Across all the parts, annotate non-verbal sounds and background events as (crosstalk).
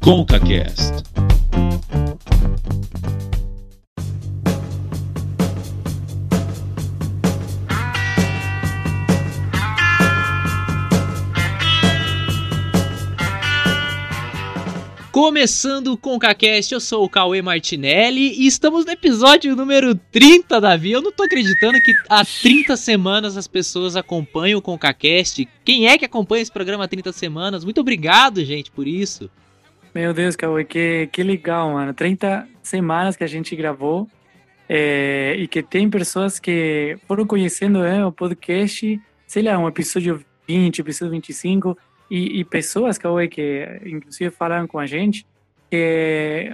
ConcaCast. Começando com o CaCast, eu sou o Cauê Martinelli e estamos no episódio número 30, Davi. Eu não tô acreditando que há 30 semanas as pessoas acompanham o ConcaCast. Quem é que acompanha esse programa há 30 semanas? Muito obrigado, gente, por isso. Meu Deus, Cauê, que, que legal, mano. 30 semanas que a gente gravou é, e que tem pessoas que foram conhecendo né, o podcast, sei lá, um episódio 20, episódio 25 e, e pessoas, Cauê, que inclusive falaram com a gente, que,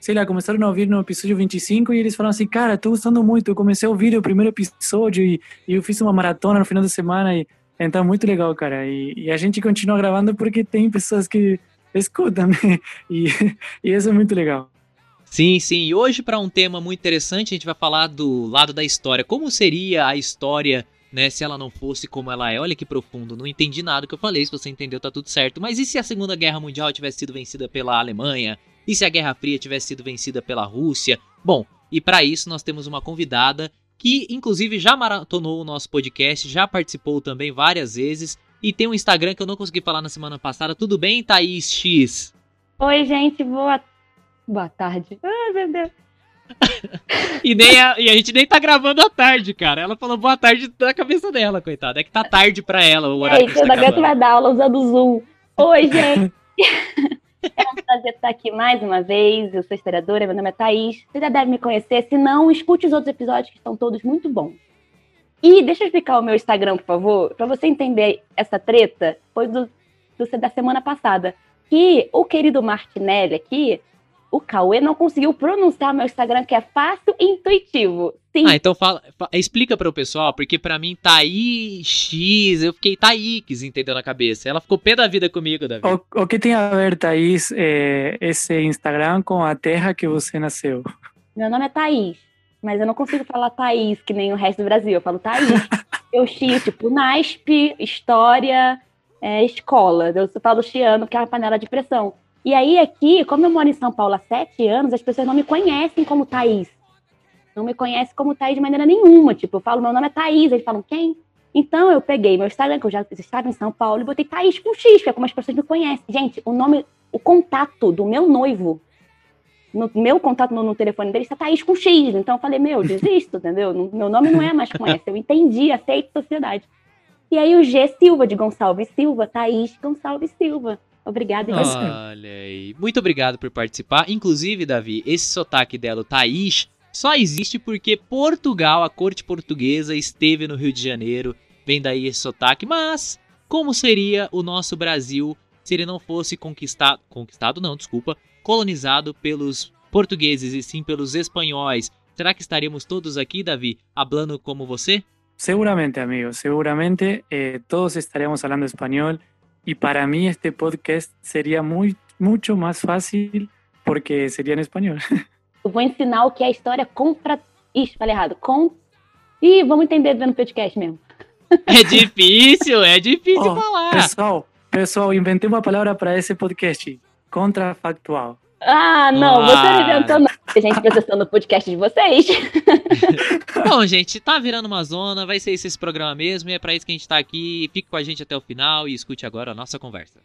sei lá, começaram a ouvir no episódio 25 e eles falaram assim, cara, tô gostando muito, eu comecei a ouvir o primeiro episódio e, e eu fiz uma maratona no final da semana e então muito legal, cara. E, e a gente continua gravando porque tem pessoas que escutam, né? (laughs) E, e isso é muito legal. Sim, sim. E hoje, para um tema muito interessante, a gente vai falar do lado da história. Como seria a história né? Se ela não fosse como ela é. Olha que profundo, não entendi nada que eu falei. Se você entendeu, tá tudo certo. Mas e se a Segunda Guerra Mundial tivesse sido vencida pela Alemanha? E se a Guerra Fria tivesse sido vencida pela Rússia? Bom, e para isso nós temos uma convidada que inclusive já maratonou o nosso podcast, já participou também várias vezes e tem um Instagram que eu não consegui falar na semana passada. Tudo bem, Thaís X? Oi, gente, boa boa tarde. Ai, meu Deus (laughs) e, nem a, e a gente nem tá gravando à tarde, cara. Ela falou boa tarde na cabeça dela, coitada. É que tá tarde pra ela o horário. É, que tá vai dar aula usando o Zoom. Oi, gente. (laughs) é um prazer estar aqui mais uma vez. Eu sou historiadora, meu nome é Thaís. Você já deve me conhecer. Se não, escute os outros episódios que estão todos muito bons. E deixa eu explicar o meu Instagram, por favor, para você entender essa treta. Foi do, do, da semana passada. Que o querido Martinelli aqui o Cauê não conseguiu pronunciar meu Instagram, que é fácil e intuitivo. Sim. Ah, então fala, explica para o pessoal, porque para mim Thaís X, eu fiquei Thaís, entendeu na cabeça. Ela ficou pé da vida comigo, Davi. O, o que tem a ver, Thaís, é, esse Instagram com a terra que você nasceu? Meu nome é Thaís, mas eu não consigo falar Thaís que nem o resto do Brasil. Eu falo Thaís. (laughs) eu xio, tipo, NASP, história, é, escola. Eu falo chiano, que é uma panela de pressão. E aí, aqui, como eu moro em São Paulo há sete anos, as pessoas não me conhecem como Thaís. Não me conhecem como Thaís de maneira nenhuma. Tipo, eu falo, meu nome é Thaís. Eles falam, quem? Então, eu peguei meu Instagram, que eu já estava em São Paulo, e botei Thaís com X, que é como as pessoas me conhecem. Gente, o nome, o contato do meu noivo, no meu contato no, no telefone dele está Thaís com X. Então, eu falei, meu, desisto, (laughs) entendeu? Meu nome não é mais com essa. Eu entendi, aceito sociedade. E aí, o G Silva, de Gonçalves Silva, Thaís Gonçalves Silva. Obrigada, Olha aí. Muito obrigado por participar. Inclusive, Davi, esse sotaque dela, Thaís, só existe porque Portugal, a corte portuguesa, esteve no Rio de Janeiro. Vem daí esse sotaque. Mas, como seria o nosso Brasil se ele não fosse conquistado. Conquistado, não, desculpa. Colonizado pelos portugueses e sim pelos espanhóis. Será que estaríamos todos aqui, Davi, hablando como você? Seguramente, amigo. Seguramente eh, todos estaríamos falando espanhol. Y para mí este podcast sería muy, mucho más fácil porque seria em espanhol. (laughs) Eu vou ensinar o que é a história contra. Ixi, falei errado. Com. Ih, vamos entender vendo o podcast mesmo. (laughs) É difícil, é difícil oh, falar. Pessoal, pessoal, inventei uma palavra para esse podcast: contrafactual. Ah, não, ah. você inventou não. A gente processando o podcast de vocês. (laughs) (laughs) Bom, gente, tá virando uma zona, vai ser esse, esse programa mesmo, e é pra isso que a gente tá aqui. Fique com a gente até o final e escute agora a nossa conversa.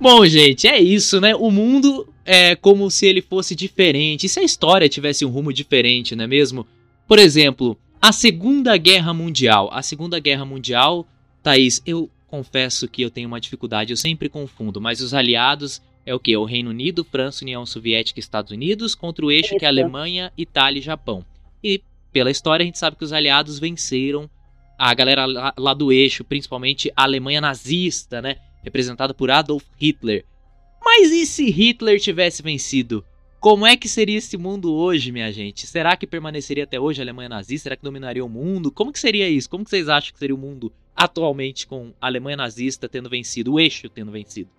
Bom, gente, é isso, né? O mundo é como se ele fosse diferente. E se a história tivesse um rumo diferente, não é mesmo? Por exemplo, a Segunda Guerra Mundial. A Segunda Guerra Mundial, Thaís, eu confesso que eu tenho uma dificuldade, eu sempre confundo, mas os aliados é o que? O Reino Unido, França, União Soviética e Estados Unidos contra o eixo Isso. que é Alemanha, Itália e Japão. E pela história a gente sabe que os aliados venceram a galera lá, lá do eixo, principalmente a Alemanha nazista, né? Representada por Adolf Hitler. Mas e se Hitler tivesse vencido? Como é que seria esse mundo hoje, minha gente? Será que permaneceria até hoje a Alemanha nazista? Será que dominaria o mundo? Como que seria isso? Como que vocês acham que seria o mundo atualmente com a Alemanha nazista tendo vencido, o eixo tendo vencido?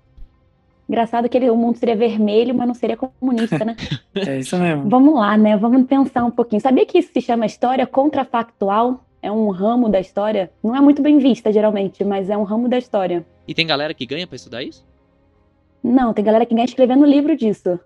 Engraçado que ele, o mundo seria vermelho, mas não seria comunista, né? (laughs) É isso mesmo. Vamos lá, né? Vamos pensar um pouquinho. Sabia que isso se chama história contrafactual? É um ramo da história. Não é muito bem vista, geralmente, mas é um ramo da história. E tem galera que ganha pra estudar isso? Não, tem galera que ganha escrevendo livro disso.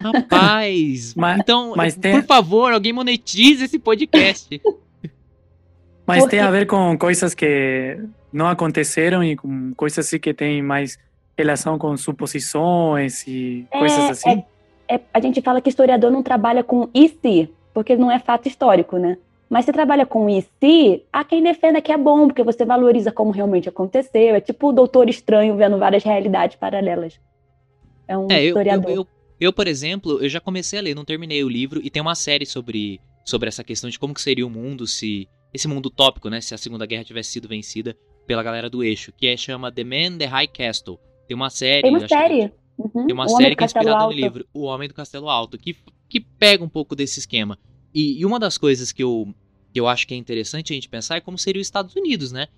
Rapaz! (laughs) Mas- então, mas tem- por favor, alguém monetize esse podcast. (laughs) Mas Porque- tem a ver com coisas que não aconteceram e com coisas assim que têm mais relação com suposições e É, coisas assim. É, a gente fala que historiador não trabalha com e se, porque não é fato histórico, né? Mas se trabalha com e se, há quem defenda que é bom, porque você valoriza como realmente aconteceu. É tipo o doutor estranho vendo várias realidades paralelas. É um É, eu, eu, historiador. eu, eu, por exemplo, eu já comecei a ler, não terminei o livro, e tem uma série sobre, sobre essa questão de como que seria o mundo se. Esse mundo utópico, né? Se a Segunda Guerra tivesse sido vencida pela galera do eixo, que é, chama The Man the High Castle. Tem uma série. Tem uma acho que- série. Uhum. Tem uma O série que é inspirada no Alto. livro, O Homem do Castelo Alto, que, que pega um pouco desse esquema. E, e uma das coisas que eu, que eu acho que é interessante a gente pensar é como seria os Estados Unidos, né?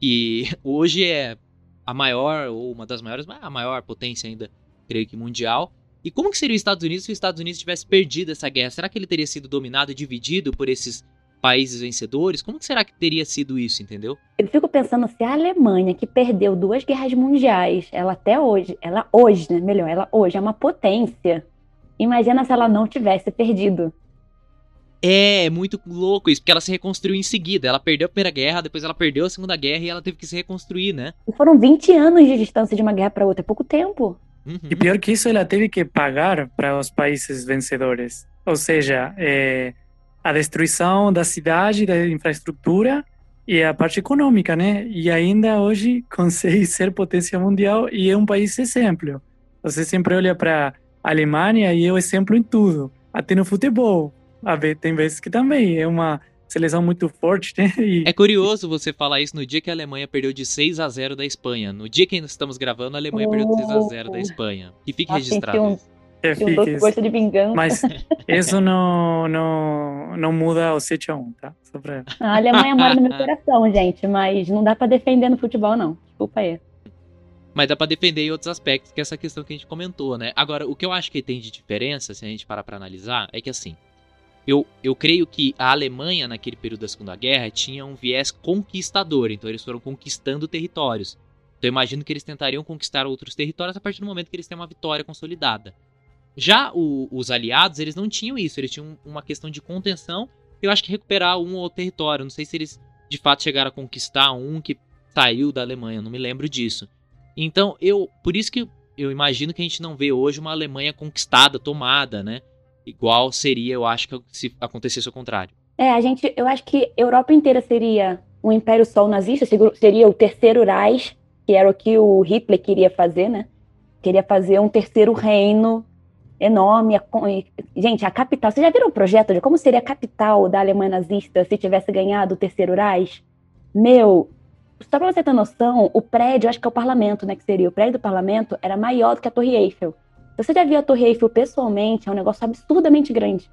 Que (laughs) hoje é a maior, ou uma das maiores, mas a maior potência ainda, creio que mundial. E como que seria os Estados Unidos se os Estados Unidos tivesse perdido essa guerra? Será que ele teria sido dominado e dividido por esses países vencedores? Como que será que teria sido isso, entendeu? Eu fico pensando se a Alemanha, que perdeu duas guerras mundiais, ela até hoje, ela hoje, né? Melhor, ela hoje é uma potência. Imagina se ela não tivesse perdido. É, é muito louco isso, porque ela se reconstruiu em seguida. Ela perdeu a Primeira Guerra, depois ela perdeu a Segunda Guerra e ela teve que se reconstruir, né? E foram 20 anos de distância de uma guerra para outra, é pouco tempo. Uhum. E pior que isso, ela teve que pagar para os países vencedores. Ou seja, é, a destruição da cidade, da infraestrutura e a parte econômica, né? E ainda hoje consegue ser potência mundial e é um país exemplo. Você sempre olha para a Alemanha e é o exemplo em tudo, até no futebol. Tem vezes que também é uma seleção muito forte, né? E É curioso você falar isso no dia que a Alemanha perdeu de 6 a 0 da Espanha. No dia que nós estamos gravando, a Alemanha perdeu de 6 a 0 da Espanha. Que fique Nossa, registrado. um- isso. é um doce gosto de vingança. Mas (laughs) isso não, não, não muda o 7 a 1, tá? Só pra... A Alemanha mora no meu coração, gente, mas não dá pra defender no futebol, não. Desculpa aí. Mas dá pra defender em outros aspectos, que é essa questão que a gente comentou, né? Agora, o que eu acho que tem de diferença, se a gente parar pra analisar, é que assim, eu, eu creio que a Alemanha, naquele período da Segunda Guerra, tinha um viés conquistador, então eles foram conquistando territórios. Então eu imagino que eles tentariam conquistar outros territórios a partir do momento que eles têm uma vitória consolidada. Já o- os aliados, eles não tinham isso, eles tinham uma questão de contenção, eu acho que recuperar um ou outro território. Não sei se eles de fato chegaram a conquistar um que saiu da Alemanha, não me lembro disso. Então, eu, por isso que eu imagino que a gente não vê hoje uma Alemanha conquistada, tomada, né? Igual seria, eu acho que se acontecesse o contrário. É, a gente, eu acho que a Europa inteira seria um império sol nazista, seria o terceiro Reich, que era o que o Hitler queria fazer, né? Queria fazer um terceiro reino enorme. Gente, a capital, vocês já viram o projeto de como seria a capital da Alemanha nazista se tivesse ganhado o terceiro Reich? Meu, só pra você ter noção, o prédio, acho que é o parlamento, né, que seria, o prédio do parlamento era maior do que a Torre Eiffel. Se você já viu a Torre Eiffel pessoalmente, é um negócio absurdamente grande.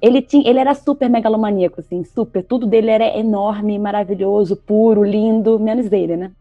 Ele, tinha, ele era super megalomaníaco, assim, super. Tudo dele era enorme, maravilhoso, puro, lindo, menos ele, né?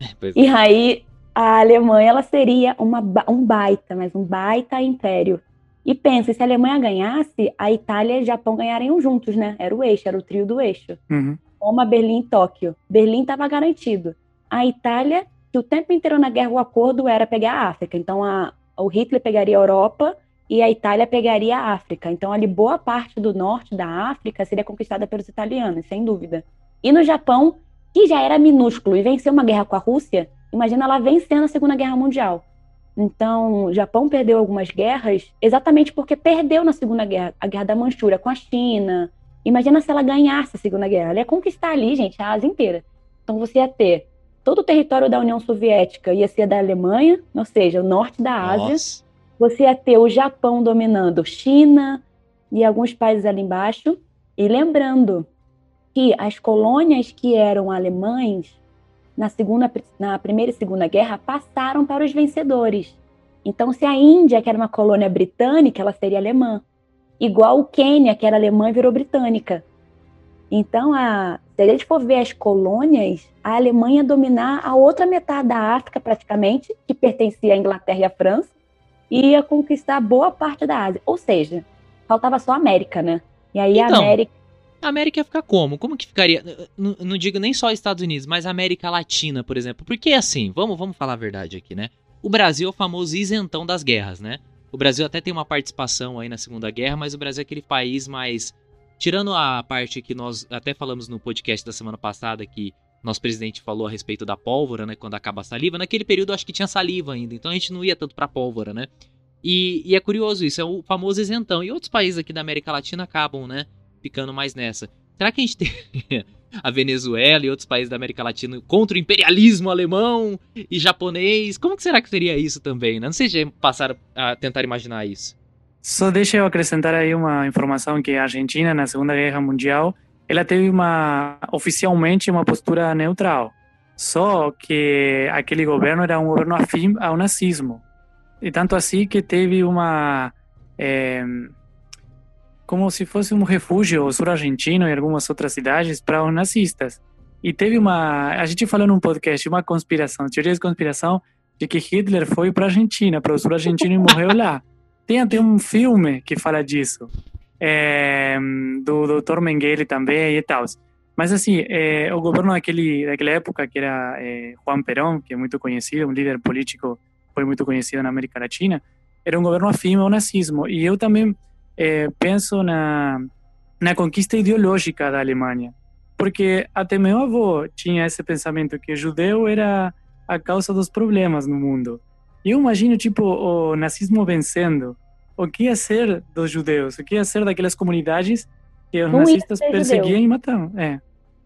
(laughs) Pois E aí a Alemanha ela seria uma, um baita, mas um baita império. E pensa, se a Alemanha ganhasse, a Itália e o Japão ganhariam juntos, né? Era o eixo, era o trio do eixo. Uhum. Roma, Berlim e Tóquio. Berlim estava garantido. A Itália, que o tempo inteiro na guerra o acordo era pegar a África. Então a, o Hitler pegaria a Europa e a Itália pegaria a África. Então ali boa parte do norte da África seria conquistada pelos italianos, sem dúvida. E no Japão, que já era minúsculo e venceu uma guerra com a Rússia, imagina lá vencendo a Segunda Guerra Mundial. Então, o Japão perdeu algumas guerras exatamente porque perdeu na Segunda Guerra, a Guerra da Manchúria com a China. Imagina se ela ganhasse a Segunda Guerra. Ela ia conquistar ali, gente, a Ásia inteira. Então, você ia ter todo o território da União Soviética, ia ser da Alemanha, ou seja, o norte da Ásia. Nossa. Você ia ter o Japão dominando China e alguns países ali embaixo. E lembrando que as colônias que eram alemães na, segunda, na Primeira e Segunda Guerra passaram para os vencedores. Então, se a Índia, que era uma colônia britânica, ela seria alemã. Igual o Quênia, que era alemã, virou britânica. Então, a, se a gente for ver as colônias, a Alemanha dominar a outra metade da África, praticamente, que pertencia à Inglaterra e à França, e ia conquistar boa parte da Ásia. Ou seja, faltava só a América, né? E aí Então, a América. A América ia ficar como? Como que ficaria? Não, não digo nem só Estados Unidos, mas a América Latina, por exemplo. Porque assim, vamos, vamos falar a verdade aqui, né? O Brasil é o famoso isentão das guerras, né? O Brasil até tem uma participação aí na Segunda Guerra, mas o Brasil é aquele país mais. Tirando a parte que nós até falamos no podcast da semana passada, que nosso presidente falou a respeito da pólvora, né? Quando acaba a saliva. Naquele período acho que tinha saliva ainda, então a gente não ia tanto pra pólvora, né? E, e é curioso isso, é o famoso isentão. E outros países aqui da América Latina acabam, né? Ficando mais nessa. Será que a gente tem (laughs) a Venezuela e outros países da América Latina contra o imperialismo alemão e japonês? Como que será que seria isso também, né? Não sei se passaram a tentar imaginar isso. Só deixa eu acrescentar aí uma informação que a Argentina, na Segunda Guerra Mundial, ela teve uma, oficialmente uma postura neutral. Só que aquele governo era um governo afim ao nazismo. E tanto assim que teve uma... eh, como se fosse um refúgio sul-argentino e algumas outras cidades para os nazistas. E teve uma... A gente falou num podcast, uma conspiração, teoria de conspiração, de que Hitler foi para a Argentina, para o sul argentino e morreu lá. Tem até um filme que fala disso, é, do Dr. Mengele também e tal. Mas assim, é, o governo daquele, daquela época, que era é, Juan Perón, que é muito conhecido, um líder político, foi muito conhecido na América Latina, era um governo afim ao nazismo. E eu também é, penso na, na conquista ideológica da Alemanha. Porque até meu avô tinha esse pensamento que judeu era a causa dos problemas no mundo. E eu imagino, tipo, o nazismo vencendo. O que ia ser dos judeus? O que ia ser daquelas comunidades que os Não nazistas perseguiam judeu. e matavam? É.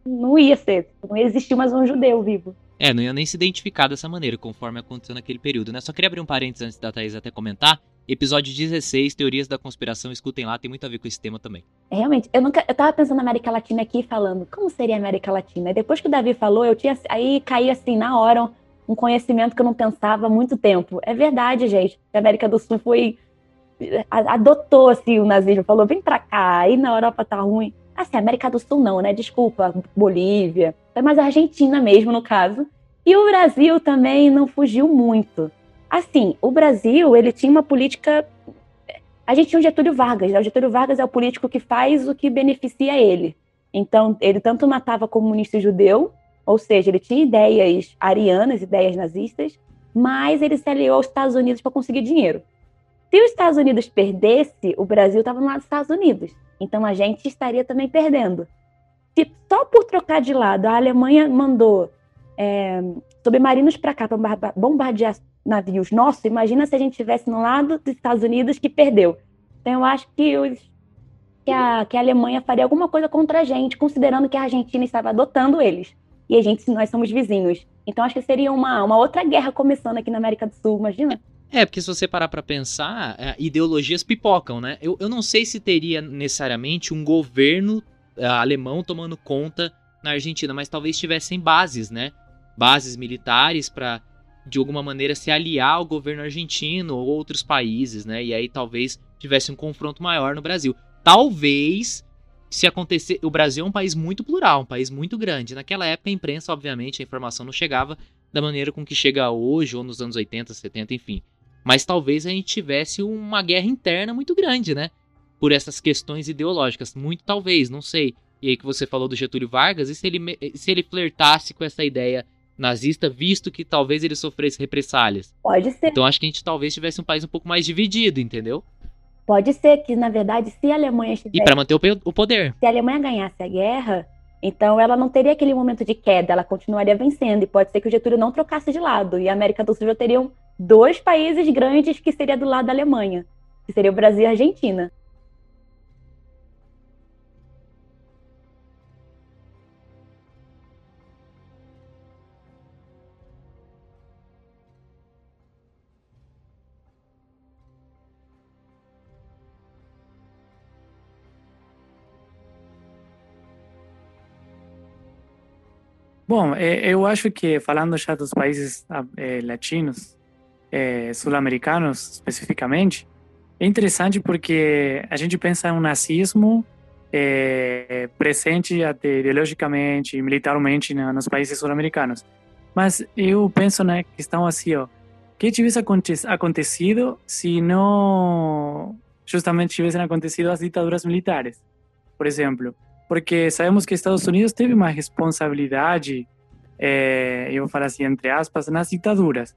Não ia ser, não ia existir mais um judeu vivo. É, não ia nem se identificar dessa maneira, conforme aconteceu naquele período, né? Só queria abrir um parênteses antes da Thaís até comentar. Episódio 16, Teorias da Conspiração, escutem lá, tem muito a ver com esse tema também. É, Realmente, eu nunca, eu tava pensando na América Latina aqui falando, como seria a América Latina? E depois que o Davi falou, eu tinha aí caí assim na hora um conhecimento que eu não pensava há muito tempo. É verdade, gente. A América do Sul foi adotou assim o nazismo, falou vem pra cá, aí na Europa tá ruim. Assim, América do Sul não, né? Desculpa, Bolívia, mais a Argentina mesmo no caso. E o Brasil também não fugiu muito. Assim, o Brasil, ele tinha uma política a gente tinha o Getúlio Vargas, né? O Getúlio Vargas é o político que faz o que beneficia ele. Então, ele tanto matava comunista judeu, ou seja, ele tinha ideias arianas, ideias nazistas, mas ele se aliou aos Estados Unidos para conseguir dinheiro. Se os Estados Unidos perdesse, o Brasil estava no lado dos Estados Unidos. Então, a gente estaria também perdendo. Se só por trocar de lado a Alemanha mandou é, submarinos para cá para bombardear navios nossos, imagina se a gente estivesse no lado dos Estados Unidos que perdeu. Então eu acho que, os, que, a, que a Alemanha faria alguma coisa contra a gente, considerando que a Argentina estava adotando eles. E a gente, nós somos vizinhos. Então acho que seria uma, uma outra guerra começando aqui na América do Sul, imagina? É, porque se você parar pra pensar, é, ideologias pipocam, né? Eu, eu não sei se teria necessariamente um governo é, alemão tomando conta na Argentina, mas talvez tivessem bases, né? Bases militares pra de alguma maneira se aliar ao governo argentino ou outros países, né? E aí talvez tivesse um confronto maior no Brasil. Talvez se acontecer, o Brasil é um país muito plural, um país muito grande. Naquela época a imprensa, obviamente, a informação não chegava da maneira com que chega hoje ou nos anos 80, 70, enfim. Mas talvez a gente tivesse uma guerra interna muito grande, né? Por essas questões ideológicas, muito talvez, não sei. E aí que você falou do Getúlio Vargas, e se ele, se ele flertasse com essa ideia nazista, visto que talvez ele sofresse represálias. Pode ser. Então acho que a gente talvez tivesse um país um pouco mais dividido, entendeu? Pode ser que, na verdade, se a Alemanha E estivesse para manter o poder. se a Alemanha ganhasse a guerra, então ela não teria aquele momento de queda, ela continuaria vencendo. E pode ser que o Getúlio não trocasse de lado. E a América do Sul já teriam dois países grandes que seria do lado da Alemanha, que seria o Brasil e a Argentina. Bom, eh, eu acho que falando já dos países ah, eh, latinos, eh, sul-americanos especificamente, é interessante porque a gente pensa em um nazismo é, presente até ideologicamente e militarmente né, nos países sul-americanos. Mas eu penso na questão assim, ó, que tivesse acontecido se não justamente tivessem acontecido as ditaduras militares, por exemplo, porque sabemos que Estados Unidos teve uma responsabilidade, é, eu vou falar assim entre aspas, nas ditaduras.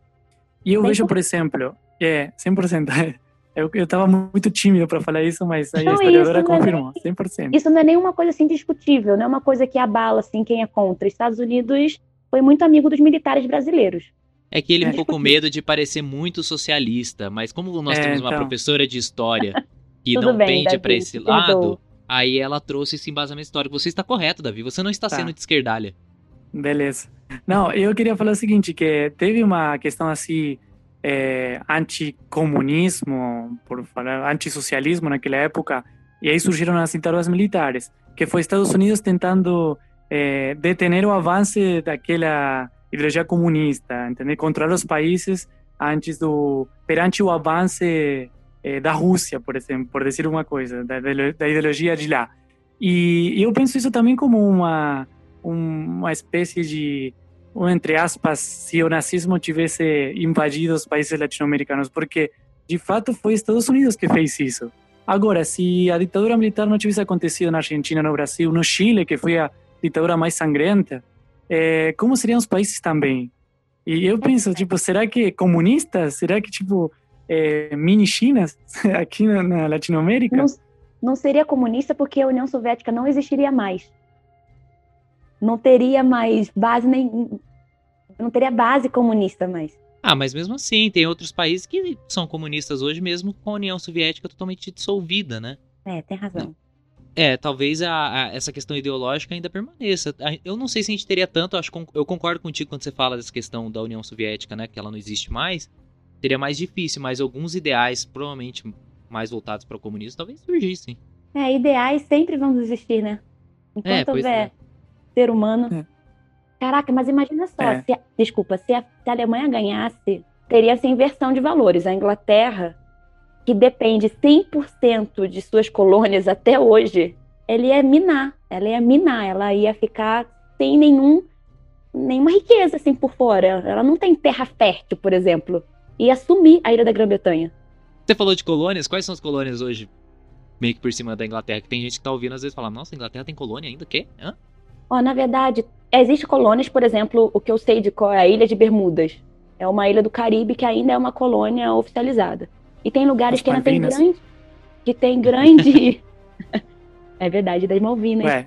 E eu vejo, por exemplo, é 100%. (laughs) Eu, eu tava muito tímido para falar isso, mas aí não, a historiadora confirmou, é, 100%. Isso não é nenhuma coisa assim discutível, não é uma coisa que abala assim quem é contra. Estados Unidos foi muito amigo dos militares brasileiros. É que ele é. ficou com medo de parecer muito socialista, mas como nós é, temos uma então... professora de história (laughs) que não bem, pende para esse lado, aí ela trouxe esse embasamento histórico. Você está correto, Davi, você não está tá. sendo de esquerdalha. Beleza. Não, eu queria falar o seguinte, que teve uma questão assim é, anticomunismo, por falar, antissocialismo naquela época, e aí surgiram as ditaduras militares, que foi Estados Unidos tentando é, detener o avanço daquela ideologia comunista, entender? controlar os países antes do perante o avanço é, da Rússia, por exemplo, por dizer uma coisa, da, da ideologia de lá. E eu penso isso também como uma uma espécie de entre aspas, se o nazismo tivesse invadido os países latino-americanos, porque de fato foi Estados Unidos que fez isso. Agora, se a ditadura militar não tivesse acontecido na Argentina, no Brasil, no Chile, que foi a ditadura mais sangrenta, é, como seriam os países também? E eu penso, tipo, será que comunistas? Será que, tipo, é, mini Chinas (laughs) aqui na, na Latinoamérica? Não, não seria comunista porque a União Soviética não existiria mais não teria mais base nem não teria base comunista mais. Ah, mas mesmo assim, tem outros países que são comunistas hoje mesmo com a União Soviética totalmente dissolvida, né? É, tem razão. É, talvez a, a, essa questão ideológica ainda permaneça. Eu não sei se a gente teria tanto, acho eu concordo contigo quando você fala dessa questão da União Soviética, né, que ela não existe mais. Seria mais difícil, mas alguns ideais, provavelmente mais voltados para o comunismo, talvez surgissem. É, ideais sempre vão existir, né? É, Enquanto é, houver é ser humano. É. Caraca, mas imagina só, é. se a, desculpa, se a, se a Alemanha ganhasse, teria essa inversão de valores. A Inglaterra, que depende 100% de suas colônias até hoje, ele ia minar, ela ia minar, ela ia ficar sem nenhum nenhuma riqueza assim por fora. Ela não tem terra fértil, por exemplo, e assumir a ilha da Grã-Bretanha. Você falou de colônias, quais são as colônias hoje meio que por cima da Inglaterra? Que tem gente que tá ouvindo às vezes falar, nossa, a Inglaterra tem colônia ainda? Quê? Hã? Oh, na verdade, existe colônias, por exemplo, o que eu sei de qual é a Ilha de Bermudas. É uma ilha do Caribe que ainda é uma colônia oficializada. E tem lugares As que ainda tem grande. Que tem grande. (laughs) é verdade, das Malvinas. Ué.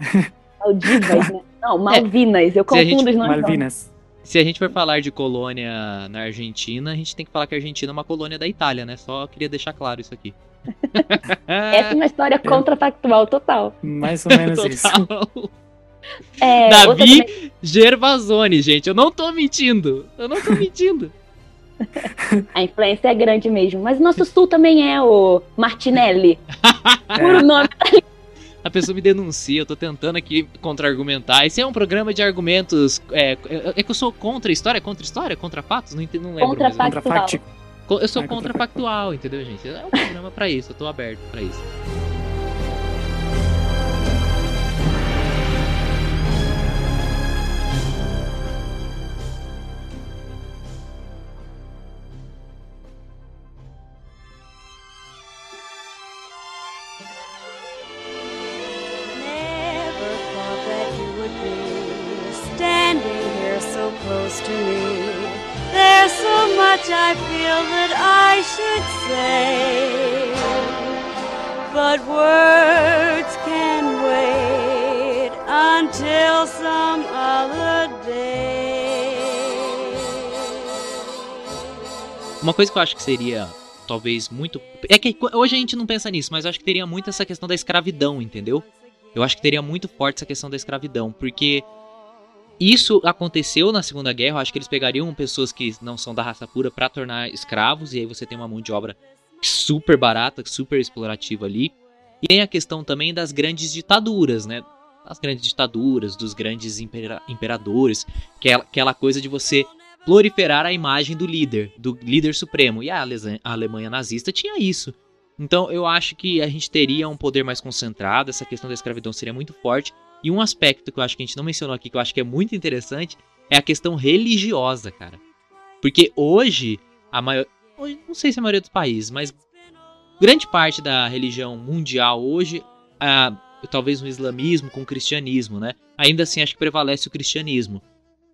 Maldivas, né? (laughs) Não, Malvinas. Eu confundo gente... os nomes. Malvinas. Se a gente for falar de colônia na Argentina, a gente tem que falar que a Argentina é uma colônia da Itália, né? Só queria deixar claro isso aqui. (laughs) Essa é uma história contrafactual total. Mais ou menos total. isso. (laughs) É, Davi também... Gervasoni, gente. Eu não tô mentindo. Eu não tô mentindo. (laughs) A influência é grande mesmo. Mas o nosso sul também é o Martinelli. Puro nome. A pessoa me denuncia, eu tô tentando aqui contra-argumentar. Esse é um programa de argumentos. É, é, é que eu sou contra história, contra história, contra fatos? Não, entendo, não lembro. Contra Eu sou contra-factual, entendeu, gente? É um programa pra isso, eu tô aberto pra isso. Uma coisa que eu acho que seria talvez muito. É que hoje a gente não pensa nisso, mas eu acho que teria muito essa questão da escravidão, entendeu? Eu acho que teria muito forte essa questão da escravidão, porque isso aconteceu na Segunda Guerra. Eu acho que eles pegariam pessoas que não são da raça pura para tornar escravos, e aí você tem uma mão de obra super barata, super explorativa ali. E tem a questão também das grandes ditaduras, né? Das grandes ditaduras, dos grandes impera imperadores, que é aquela coisa de você proliferar a imagem do líder, do líder supremo. E a, Alemanha nazista tinha isso. Então eu acho que a gente teria um poder mais concentrado, essa questão da escravidão seria muito forte. E um aspecto que eu acho que a gente não mencionou aqui, que eu acho que é muito interessante, é a questão religiosa, cara. Porque hoje, a maior. Não sei se é a maioria dos países, mas grande parte da religião mundial hoje, ah, talvez no islamismo com o cristianismo, né? Ainda assim, acho que prevalece o cristianismo.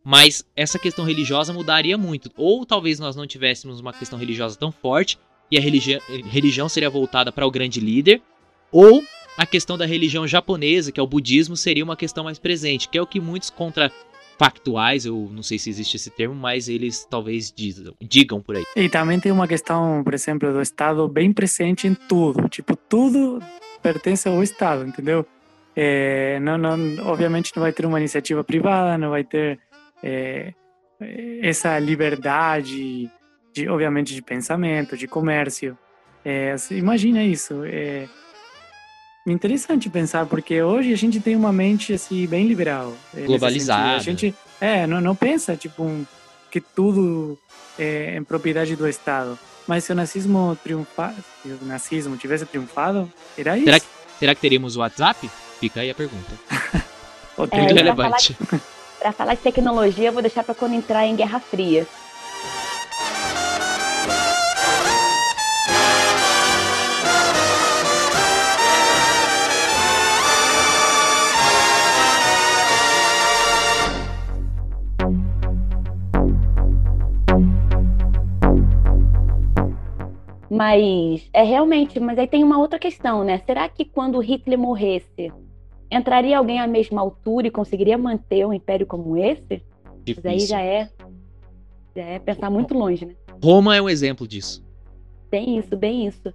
Mas essa questão religiosa mudaria muito. Ou talvez nós não tivéssemos uma questão religiosa tão forte e a religi religião seria voltada para o grande líder, ou a questão da religião japonesa, que é o budismo, seria uma questão mais presente, que é o que muitos contra factuais, eu não sei se existe esse termo, mas eles talvez digam, digam por aí. E também tem uma questão, por exemplo, do Estado bem presente em tudo. Tipo, tudo pertence ao Estado, entendeu? É, não, não, obviamente não vai ter uma iniciativa privada, não vai ter é, essa liberdade, de, obviamente, de pensamento, de comércio. É, imagina isso. É, interessante pensar, porque hoje a gente tem uma mente assim bem liberal. Globalizada. A gente é, não, não pensa tipo um, que tudo é em propriedade do Estado. Mas se o nazismo triunfasse, se o nazismo tivesse triunfado, era isso. Será que, será que teríamos o WhatsApp? Fica aí a pergunta. (laughs) é, relevante. Para falar, de tecnologia, eu vou deixar para quando entrar em Guerra Fria. Mas é realmente, mas aí tem uma outra questão, né? Será que quando Hitler morresse, entraria alguém à mesma altura e conseguiria manter um império como esse? Difícil. Mas aí já é, já é pensar muito longe, né? Roma é um exemplo disso. Bem isso, bem isso.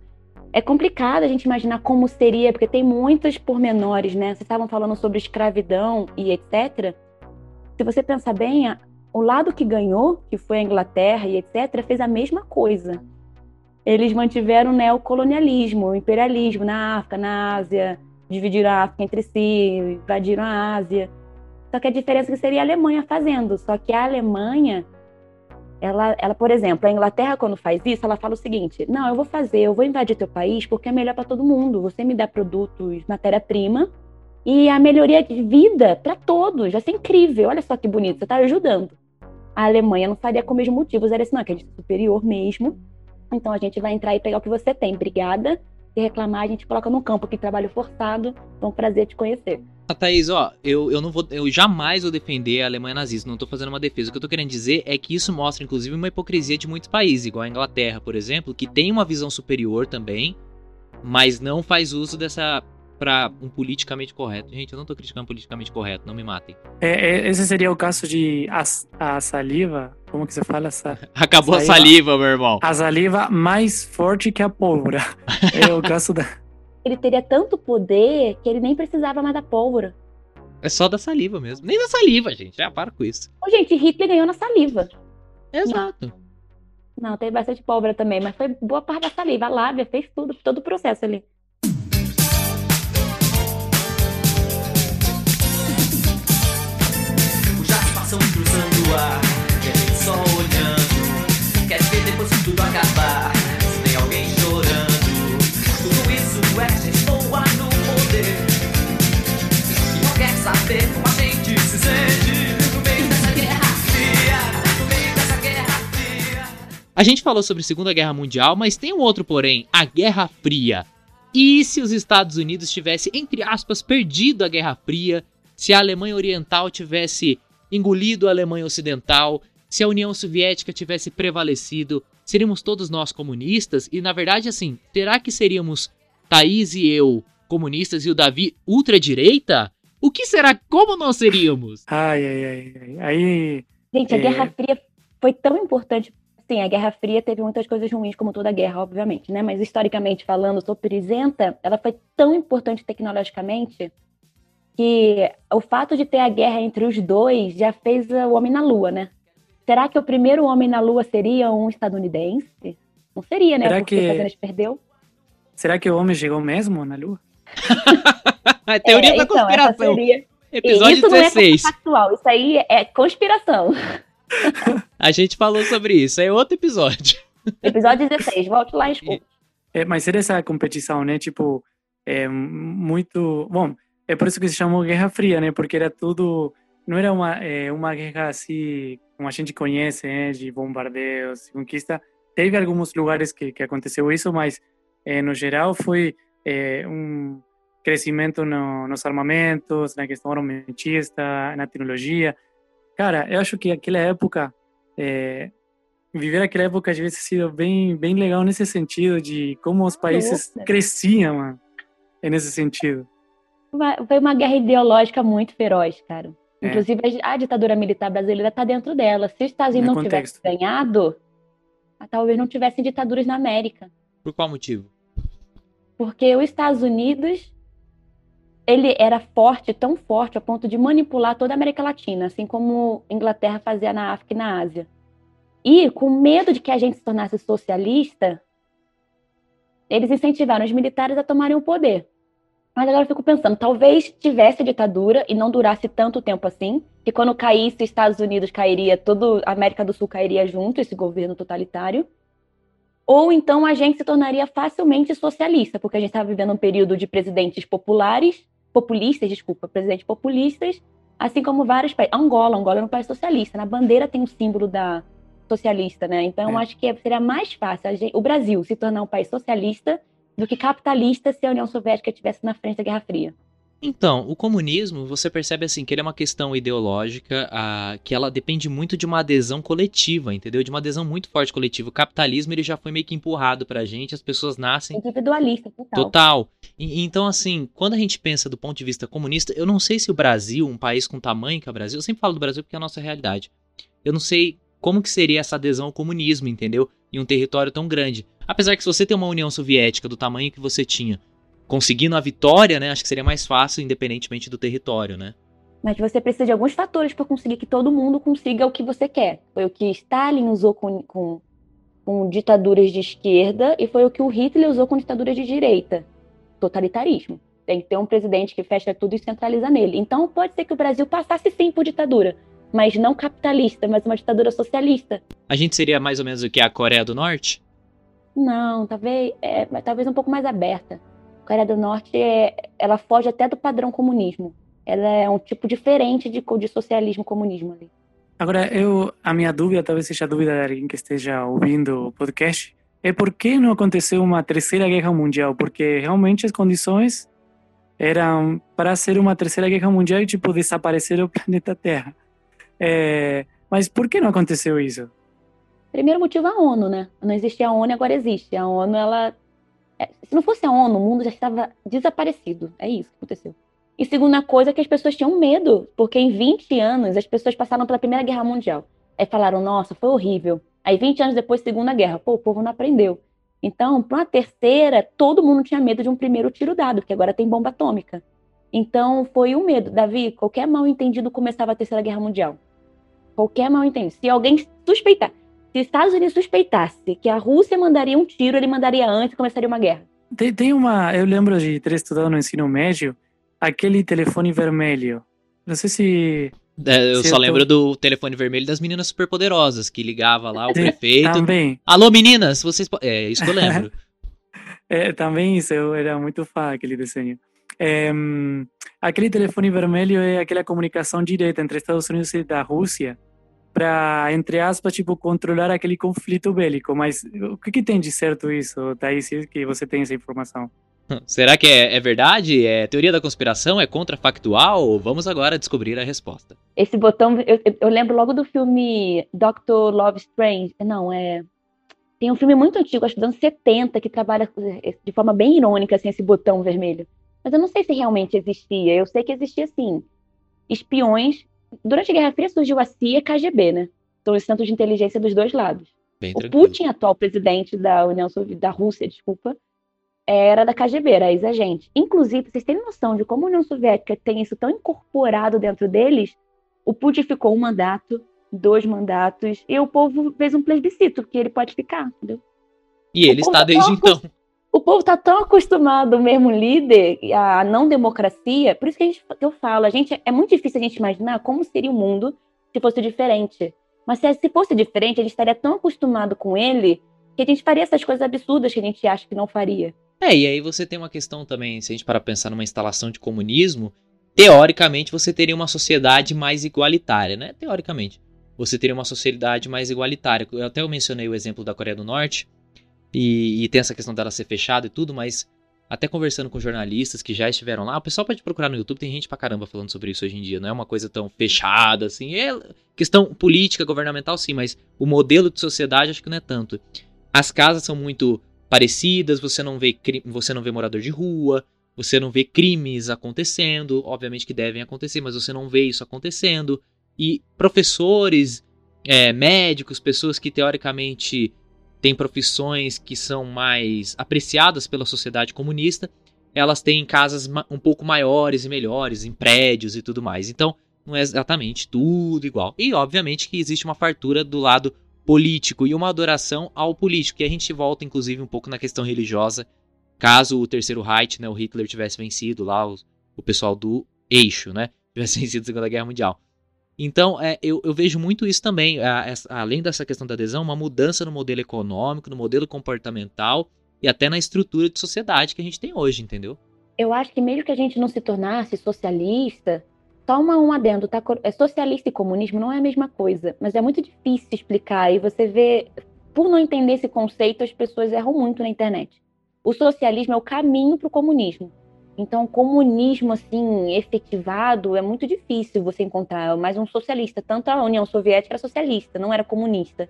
É complicado a gente imaginar como seria, porque tem muitos pormenores, né? Vocês estavam falando sobre escravidão e etc. Se você pensar bem, o lado que ganhou, que foi a Inglaterra e etc., fez a mesma coisa eles mantiveram o neocolonialismo, o imperialismo na África, na Ásia, dividiram a África entre si, invadiram a Ásia. Só que a diferença é que seria a Alemanha fazendo. Só que a Alemanha, ela, ela, por exemplo, a Inglaterra quando faz isso, ela fala o seguinte: não, eu vou fazer, eu vou invadir teu país porque é melhor para todo mundo. Você me dá produtos, matéria-prima e a melhoria de vida para todos. Vai ser incrível. Olha só que bonito, você está ajudando. A Alemanha não faria com os mesmos motivos, era assim, não, que a gente é superior mesmo então a gente vai entrar e pegar o que você tem. Obrigada. Se reclamar, a gente coloca no campo aqui trabalho forçado. É um prazer te conhecer. Ah, Thaís, ó, eu, eu não vou. Eu jamais vou defender a Alemanha nazista, não tô fazendo uma defesa. O que eu tô querendo dizer é que isso mostra, inclusive, uma hipocrisia de muitos países, igual a Inglaterra, por exemplo, que tem uma visão superior também, mas não faz uso dessa para um politicamente correto. Gente, eu não tô criticando politicamente correto, não me matem. É, é, esse seria o caso de a, a saliva, como que você fala? Essa, Acabou saliva, a saliva, meu irmão. A saliva mais forte que a pólvora. (laughs) é o caso da... Ele teria tanto poder que ele nem precisava mais da pólvora. É só da saliva mesmo. Nem da saliva, gente. Já para com isso. Ô, gente, Hitler ganhou na saliva. Exato. Não, não teve bastante pólvora também, mas foi boa parte da saliva. A lábia fez tudo, todo o processo ali. Só olhando. Quer ver depois que tudo acabar? Se tem alguém chorando. Tudo isso é no poder. E não quer saber como a gente se sente. A gente falou sobre a Segunda Guerra Mundial, mas tem um outro porém, a Guerra Fria. E se os Estados Unidos tivesse, entre aspas, perdido a Guerra Fria, se a Alemanha Oriental tivesse engolido a Alemanha Ocidental, se a União Soviética tivesse prevalecido, seríamos todos nós comunistas? E na verdade, assim, será que seríamos Thaís e eu comunistas e o Davi ultradireita? O que será? Como nós seríamos? Ai, ai, ai. Aí. Gente, a é... Guerra Fria foi tão importante. Sim, a Guerra Fria teve muitas coisas ruins, como toda guerra, obviamente, né? Mas historicamente falando, sobre isenta, ela foi tão importante tecnologicamente que o fato de ter a guerra entre os dois já fez o homem na Lua, né? Será que o primeiro homem na Lua seria um estadunidense? Não seria, né? Será Porque que... apenas perdeu. Será que o homem chegou mesmo na Lua? a (laughs) teoria é, da então, conspiração. Seria... Episódio isso 16. Não é factual, isso aí é conspiração. (laughs) a gente falou sobre isso, é outro episódio. (laughs) Episódio 16, volte lá e escute. É, mas era essa competição, né? Tipo, é muito. Bom, é por isso que se chamou Guerra Fria, né? Porque era tudo. Não era uma, é, uma guerra assim, como a gente conhece, né? De bombardeios, conquista. Teve alguns lugares que, que aconteceu isso, mas é, no geral foi é, um crescimento no, nos armamentos, na questão armamentista, na tecnologia. Cara, eu acho que aquela época, é, viver aquela época devia ter sido bem, bem legal nesse sentido de como os países Nossa. cresciam, mano, nesse sentido. Foi uma guerra ideológica muito feroz, cara. É. Inclusive, a ditadura militar brasileira está dentro dela. Se os Estados Unidos não tivessem ganhado, talvez não tivessem ditaduras na América. Por qual motivo? Porque os Estados Unidos ele era forte, tão forte, a ponto de manipular toda a América Latina, assim como a Inglaterra fazia na África e na Ásia. E, com medo de que a gente se tornasse socialista, eles incentivaram os militares a tomarem o poder. Mas agora eu fico pensando, talvez tivesse ditadura e não durasse tanto tempo assim, que quando caísse os Estados Unidos cairia, toda a América do Sul cairia junto, esse governo totalitário. Ou então a gente se tornaria facilmente socialista, porque a gente estava vivendo um período de presidentes populares populistas, desculpa, presidentes populistas, assim como vários países. Angola, Angola é um país socialista. Na bandeira tem o um símbolo da socialista, né? Então, é. acho que seria mais fácil gente, o Brasil se tornar um país socialista do que capitalista se a União Soviética estivesse na frente da Guerra Fria. Então, o comunismo, você percebe assim que ele é uma questão ideológica, a, que ela depende muito de uma adesão coletiva, entendeu? De uma adesão muito forte coletiva. O capitalismo ele já foi meio que empurrado pra gente, as pessoas nascem individualista, total. Total. E, então assim, quando a gente pensa do ponto de vista comunista, eu não sei se o Brasil, um país com tamanho que é o Brasil, eu sempre falo do Brasil porque é a nossa realidade. Eu não sei como que seria essa adesão ao comunismo, entendeu? Em um território tão grande. Apesar que se você tem uma União Soviética do tamanho que você tinha, conseguindo a vitória, né? Acho que seria mais fácil, independentemente do território, né? Mas você precisa de alguns fatores para conseguir que todo mundo consiga o que você quer. Foi o que Stalin usou com, com, com ditaduras de esquerda e foi o que o Hitler usou com ditaduras de direita. Totalitarismo. Tem que ter um presidente que fecha tudo e centraliza nele. Então pode ser que o Brasil passasse sim por ditadura, mas não capitalista, mas uma ditadura socialista. A gente seria mais ou menos o que a Coreia do Norte? Não, talvez, é, talvez um pouco mais aberta. Coreia do Norte, é, ela foge até do padrão comunismo. Ela é um tipo diferente de, de socialismo comunismo ali. Agora, eu, a minha dúvida, talvez seja a dúvida de alguém que esteja ouvindo o podcast, é por que não aconteceu uma terceira guerra mundial? Porque realmente as condições eram para ser uma terceira guerra mundial e, tipo, desaparecer o (laughs) planeta Terra. É, mas por que não aconteceu isso? Primeiro motivo a ONU, né? Não existia a ONU, agora existe. A ONU, ela é, se não fosse a ONU, o mundo já estava desaparecido. É isso que aconteceu. E segunda coisa é que as pessoas tinham medo, porque em 20 anos as pessoas passaram pela Primeira Guerra Mundial. Aí falaram, nossa, foi horrível. Aí 20 anos depois, Segunda Guerra, pô, o povo não aprendeu. Então, para uma terceira, todo mundo tinha medo de um primeiro tiro dado, porque agora tem bomba atômica. Então, foi o medo. Davi, qualquer mal entendido começava a Terceira Guerra Mundial. Qualquer mal entendido. Se alguém suspeitar, se os Estados Unidos suspeitasse que a Rússia mandaria um tiro, ele mandaria antes e começaria uma guerra. Tem, tem uma. Eu lembro de ter estudado no ensino médio aquele telefone vermelho. Não sei se. É, eu se só eu tô... lembro do telefone vermelho das meninas superpoderosas, que ligava lá o prefeito. Também. Alô, meninas, vocês. É isso que eu lembro. (laughs) é, também isso, eu era muito fã aquele desenho. É, aquele telefone vermelho é aquela comunicação direta entre Estados Unidos e da Rússia para, entre aspas, tipo, controlar aquele conflito bélico. Mas o que, que tem de certo isso, Thaís, que você tem essa informação? (laughs) Será que é, é, verdade? É teoria da conspiração? É contrafactual? Vamos agora descobrir a resposta. Esse botão, eu, eu lembro logo do filme Doctor Love Strange. Não, é. Tem um filme muito antigo, acho dos anos 70, que trabalha de forma bem irônica, assim, esse botão vermelho. Mas eu não sei se realmente existia. Eu sei que existia, sim, espiões durante a Guerra Fria surgiu a CIA e a KGB, né? São os centros de inteligência dos dois lados. Bem o tranquilo. Putin, atual presidente da União Soviética, da Rússia, desculpa, era da KGB, era ex-agente. Inclusive, vocês têm noção de como a União Soviética tem isso tão incorporado dentro deles? O Putin ficou um mandato, dois mandatos, e o povo fez um plebiscito, que ele pode ficar, entendeu? E ele está desde então o povo está tão acostumado mesmo líder à não democracia, por isso que, gente, que eu falo, a gente é muito difícil a gente imaginar como seria o mundo se fosse diferente. Mas se, se fosse diferente, a gente estaria tão acostumado com ele que a gente faria essas coisas absurdas que a gente acha que não faria. É, e aí você tem uma questão também, se a gente para pensar numa instalação de comunismo, teoricamente você teria uma sociedade mais igualitária, né? Teoricamente. Você teria uma sociedade mais igualitária. Eu até mencionei o exemplo da Coreia do Norte, e, e tem essa questão dela ser fechada e tudo, mas até conversando com jornalistas que já estiveram lá, o pessoal pode procurar no YouTube, tem gente pra caramba falando sobre isso hoje em dia. Não é uma coisa tão fechada assim. É questão política, governamental, sim, mas o modelo de sociedade acho que não é tanto. As casas são muito parecidas, você não vê, você não vê morador de rua, você não vê crimes acontecendo, obviamente que devem acontecer, mas você não vê isso acontecendo. E professores, é, médicos, pessoas que teoricamente têm profissões que são mais apreciadas pela sociedade comunista, elas têm casas um pouco maiores e melhores, em prédios e tudo mais. Então, não é exatamente tudo igual. E, obviamente, que existe uma fartura do lado político e uma adoração ao político. E a gente volta, inclusive, um pouco na questão religiosa. Caso o terceiro Reich, né, o Hitler, tivesse vencido lá, o, o pessoal do eixo, né, tivesse (laughs) vencido a Segunda Guerra Mundial. Então, é, eu, eu, vejo muito isso também, a, a, além dessa questão da adesão, uma mudança no modelo econômico, no modelo comportamental e até na estrutura de sociedade que a gente tem hoje, entendeu? Eu acho que mesmo que a gente não se tornasse socialista, só uma, um adendo, tá? É socialista e comunismo não é a mesma coisa, mas é muito difícil explicar e você vê, por não entender esse conceito, as pessoas erram muito na internet. O socialismo é o caminho para o comunismo. Então, comunismo assim efetivado é muito difícil você encontrar. Mais um socialista, tanto a União Soviética era socialista, não era comunista.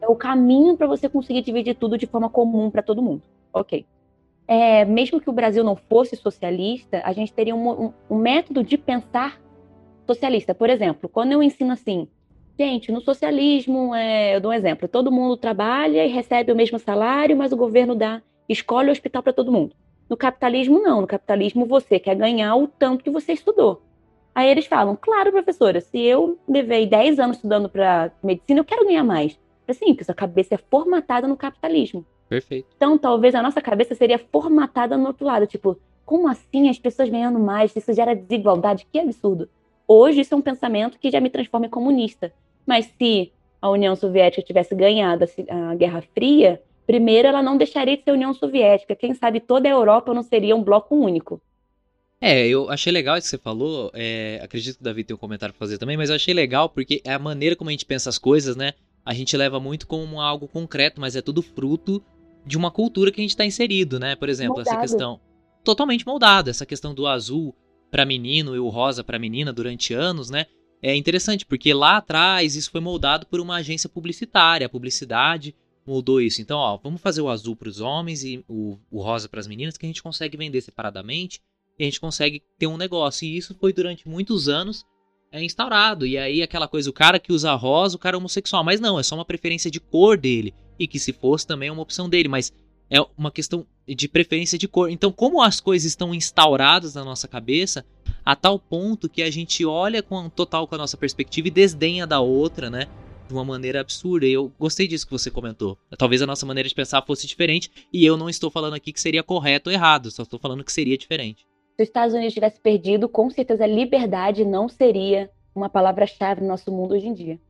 É o caminho para você conseguir dividir tudo de forma comum para todo mundo. Ok. É, mesmo que o Brasil não fosse socialista, a gente teria um, um, um método de pensar socialista. Por exemplo, quando eu ensino assim, gente, no socialismo, é, eu dou um exemplo, todo mundo trabalha e recebe o mesmo salário, mas o governo dá escola e hospital para todo mundo. No capitalismo, não. No capitalismo, você quer ganhar o tanto que você estudou. Aí eles falam, claro, professora, se eu levei 10 anos estudando para medicina, eu quero ganhar mais. Assim, porque sua cabeça é formatada no capitalismo. Perfeito. Então, talvez a nossa cabeça seria formatada no outro lado. Tipo, como assim as pessoas ganhando mais? Isso gera desigualdade? Que absurdo. Hoje, isso é um pensamento que já me transforma em comunista. Mas se a União Soviética tivesse ganhado a Guerra Fria, primeiro ela não deixaria de ser União Soviética. Quem sabe toda a Europa não seria um bloco único. É, eu achei legal isso que você falou. É, acredito que o Davi tem um comentário pra fazer também, mas eu achei legal porque é a maneira como a gente pensa as coisas, né? A gente leva muito como algo concreto, mas é tudo fruto de uma cultura que a gente está inserido, né? Por exemplo, moldado. essa questão totalmente moldado, essa questão do azul para menino e o rosa para menina durante anos, né? É interessante porque lá atrás isso foi moldado por uma agência publicitária, a publicidade mudou isso. Então, ó, vamos fazer o azul para os homens e o, o rosa para as meninas, que a gente consegue vender separadamente e a gente consegue ter um negócio. E isso foi durante muitos anos é, instaurado. E aí, aquela coisa, o cara que usa rosa, o cara é homossexual. Mas não, é só uma preferência de cor dele. E que se fosse também é uma opção dele. Mas é uma questão de preferência de cor. Então, como as coisas estão instauradas na nossa cabeça, a tal ponto que a gente olha com total com a nossa perspectiva e desdenha da outra, né? De uma maneira absurda. E eu gostei disso que você comentou. Talvez a nossa maneira de pensar fosse diferente, e eu não estou falando aqui que seria correto ou errado, só estou falando que seria diferente. Se os Estados Unidos tivesse perdido, com certeza liberdade não seria uma palavra-chave no nosso mundo hoje em dia.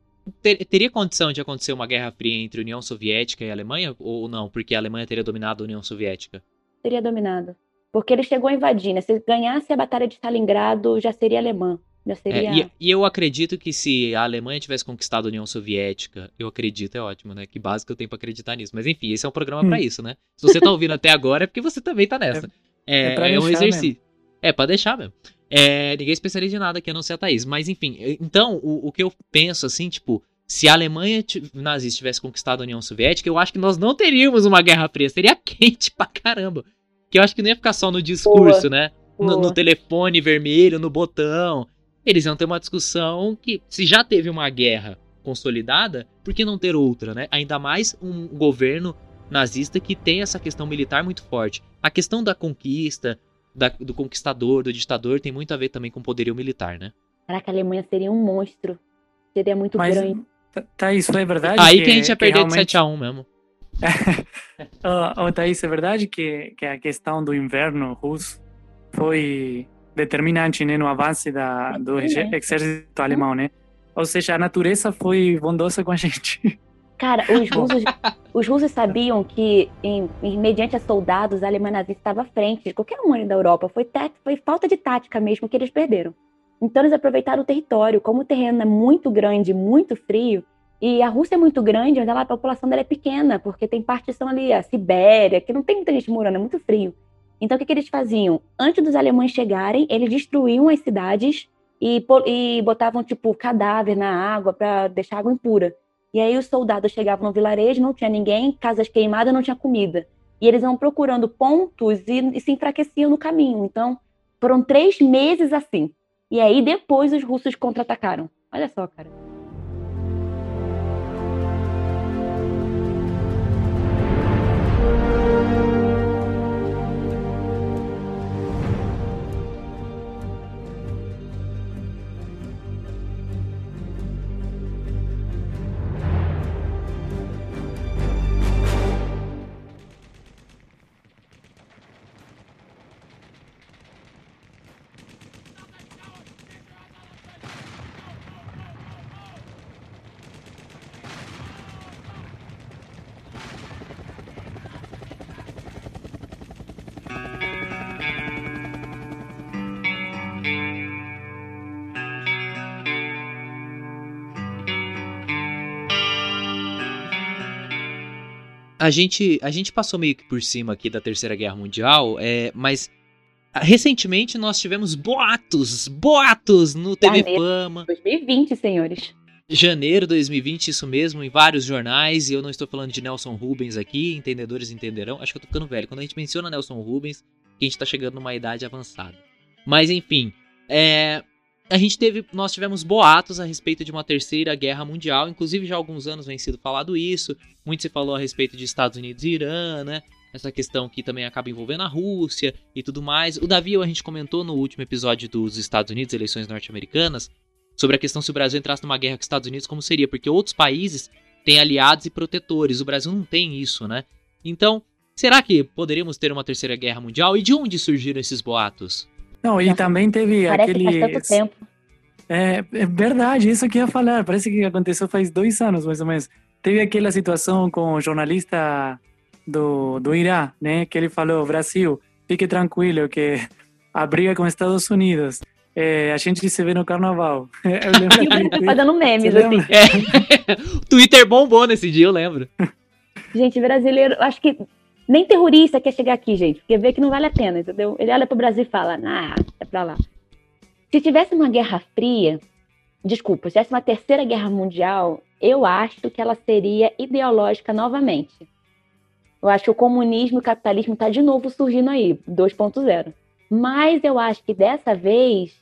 Ter, teria condição de acontecer uma guerra fria entre União Soviética e Alemanha ou não? Porque a Alemanha teria dominado a União Soviética? Teria dominado. Porque ele chegou a invadir, né? Se ganhasse a Batalha de Stalingrado, já seria alemã. Já seria... É, e, e, eu acredito que se a Alemanha tivesse conquistado a União Soviética, eu acredito, é ótimo, né? Que básico eu tenho pra acreditar nisso. Mas enfim, esse é um programa hum. para isso, né? Se você tá ouvindo até agora, é porque você também tá nessa. É, é, é um exercício. Mesmo. É, pra deixar mesmo. É, ninguém é especialista de nada aqui a não ser a Thaís. Mas enfim, então, o, o que eu penso assim, tipo, se a Alemanha nazista tivesse conquistado a União Soviética, eu acho que nós não teríamos uma guerra fria. Seria (laughs) quente pra caramba. Que eu acho que não ia ficar só no discurso, Boa. né? No, no, telefone vermelho, no botão eles iam ter uma discussão que, se já teve uma guerra consolidada, por que não ter outra, né? Ainda mais um governo nazista que tem essa questão militar muito forte. A questão da conquista, da, do conquistador, do ditador, tem muito a ver também com o poderio militar, né? Caraca, a Alemanha seria um monstro. Seria muito Mas, grande. Tá, isso é verdade? Aí que, que a gente ia perder realmente... de 7x1 mesmo. (laughs) oh, oh, Thaís, é verdade que, que a questão do inverno russo foi determinante né, no avanço da, do exército alemão, né? Ou seja, a natureza foi bondosa com a gente. (laughs) Cara, os russos, os russos sabiam que, em, em, mediante a soldados, a Alemanha nazista estava à frente de qualquer um da Europa. Foi, foi falta de tática mesmo que eles perderam. Então, eles aproveitaram o território. Como o terreno é muito grande, muito frio, e a Rússia é muito grande, mas ela, a população dela é pequena, porque tem partição ali, a Sibéria, que não tem muita gente morando, é muito frio. Então, o que, que eles faziam? Antes dos alemães chegarem, eles destruíam as cidades e, e botavam, tipo, cadáver na água para deixar a água impura. E aí os soldados chegavam no vilarejo, não tinha ninguém, casas queimadas, não tinha comida. E eles iam procurando pontos e, e se enfraqueciam no caminho. Então, foram três meses assim. E aí depois os russos contra-atacaram. Olha só, cara. A gente, a gente passou meio que por cima aqui da Terceira Guerra Mundial, é, mas recentemente nós tivemos boatos, boatos no TV Janeiro Fama. 2020, senhores. Janeiro 2020, isso mesmo, em vários jornais, e eu não estou falando de Nelson Rubens aqui, entendedores entenderão. Acho que eu tô ficando velho. Quando a gente menciona Nelson Rubens, que a gente tá chegando numa idade avançada. Mas enfim, é, a gente teve, nós tivemos boatos a respeito de uma terceira guerra mundial, inclusive já há alguns anos vem sido falado isso. Muito se falou a respeito de Estados Unidos e Irã, né? Essa questão que também acaba envolvendo a Rússia e tudo mais. O Davi, a gente comentou no último episódio dos Estados Unidos, eleições norte-americanas, sobre a questão se o Brasil entrasse numa guerra com os Estados Unidos, como seria, porque outros países têm aliados e protetores, o Brasil não tem isso, né? Então, será que poderíamos ter uma terceira guerra mundial? E de onde surgiram esses boatos? Não, e também teve Parece aquele. Que faz tanto tempo. É, é verdade, isso que eu ia falar. Parece que aconteceu faz dois anos, mais ou menos. Teve aquela situação com o jornalista do, do Irã, né? Que ele falou: Brasil, fique tranquilo, que (laughs) a briga com os Estados Unidos. É, a gente se vê no carnaval. (laughs) Eu (laughs) lembro tá fazendo memes, assim. É. Twitter bombou nesse dia, eu lembro. Gente, brasileiro, acho que nem terrorista quer chegar aqui, gente, porque vê que não vale a pena, entendeu? Ele olha pro Brasil e fala, ah, é pra lá. Se tivesse uma guerra fria, desculpa, se tivesse uma terceira guerra mundial, eu acho que ela seria ideológica novamente. Eu acho que o comunismo e o capitalismo tá de novo surgindo aí, 2.0. Mas eu acho que dessa vez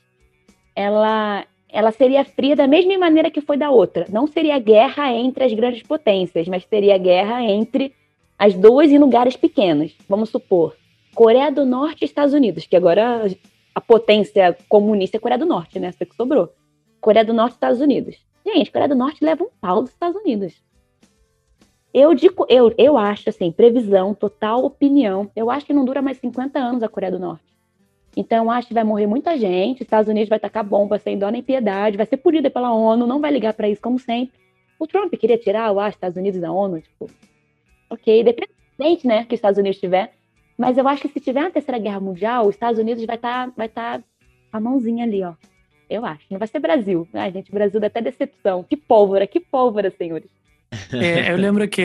ela ela seria fria da mesma maneira que foi da outra. Não seria guerra entre as grandes potências, mas seria guerra entre as duas em lugares pequenos. Vamos supor, Coreia do Norte e Estados Unidos, que agora a potência comunista é Coreia do Norte, né? Essa que sobrou. Coreia do Norte e Estados Unidos. Gente, Coreia do Norte leva um pau dos Estados Unidos. Eu, digo, eu, eu acho, assim, previsão, total opinião, eu acho que não dura mais 50 anos a Coreia do Norte. Então, eu acho que vai morrer muita gente, Estados Unidos vai tacar bomba sem dó nem piedade, vai ser punida pela ONU, não vai ligar para isso como sempre. O Trump queria tirar, eu acho, Estados Unidos da ONU, tipo, ok, depende, né, que os Estados Unidos tiver. Mas eu acho que se tiver uma terceira guerra mundial, os Estados Unidos vai estar tá, vai tá a mãozinha ali, ó. Eu acho. Não vai ser Brasil. Ai, gente, Brasil dá até decepção. Que pólvora, que pólvora, senhores. É, eu lembro que,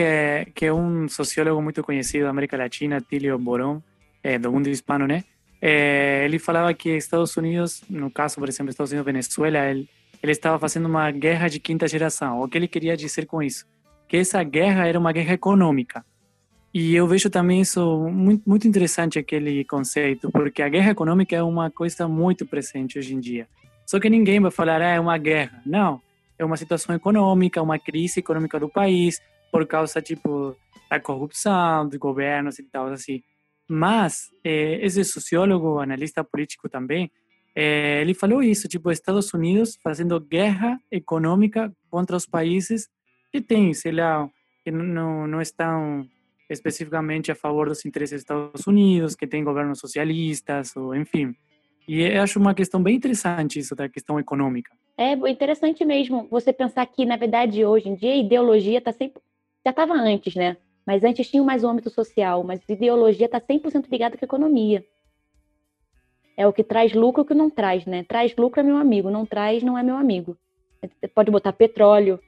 que um sociólogo muito conhecido da América Latina, Tilio Borón, é, do mundo hispano, né? É, ele falava que Estados Unidos, no caso, por exemplo, Estados Unidos Venezuela, ele, ele estava fazendo uma guerra de quinta geração. O que ele queria dizer com isso? Que essa guerra era uma guerra econômica. E eu vejo também isso muito, muito interessante aquele conceito, porque a guerra econômica é uma coisa muito presente hoje em dia. Só que ninguém vai falar, ah, é uma guerra. Não, é uma situação econômica, uma crise econômica do país, por causa, tipo, da corrupção, dos governos e tal, assim. Mas, eh, esse sociólogo, analista político também, eh, ele falou isso, tipo, Estados Unidos fazendo guerra econômica contra os países que tem, sei lá, que não, não estão especificamente a favor dos interesses dos Estados Unidos, que tem governos socialistas, ou enfim. E eu acho uma questão bem interessante isso da questão econômica. É interessante mesmo você pensar que, na verdade, hoje em dia, a ideologia está sempre. Já estava antes, né? Mas antes tinha mais o âmbito social, mas ideologia está 100% ligada com a economia. É o que traz lucro o que não traz, né? Traz lucro é meu amigo, não traz não é meu amigo. Você pode botar petróleo.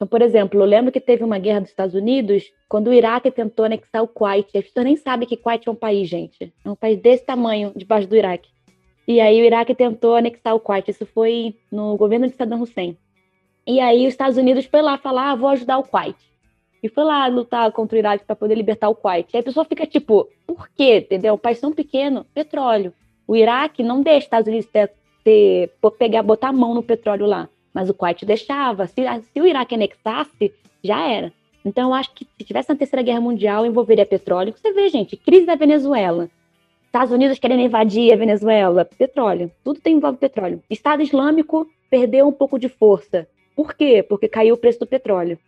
Então, por exemplo, eu lembro que teve uma guerra dos Estados Unidos quando o Iraque tentou anexar o Kuwait. As pessoas nem sabem que Kuwait é um país, gente. É um país desse tamanho, debaixo do Iraque. E aí o Iraque tentou anexar o Kuwait. Isso foi no governo de Saddam Hussein. E aí os Estados Unidos foi lá falar, ah, vou ajudar o Kuwait. E foi lá lutar contra o Iraque para poder libertar o Kuwait. E aí a pessoa fica tipo, por quê? Entendeu? Um país tão pequeno, petróleo. O Iraque não deixa os Estados Unidos ter, ter, pegar, botar a mão no petróleo lá. Mas o Kuwait deixava. Se, se o Iraque anexasse, já era. Então, eu acho que se tivesse na Terceira Guerra Mundial, envolveria petróleo. Você vê, gente, crise da Venezuela. Estados Unidos querendo invadir a Venezuela, petróleo. Tudo tem envolve petróleo. Estado Islâmico perdeu um pouco de força. Por quê? Porque caiu o preço do petróleo.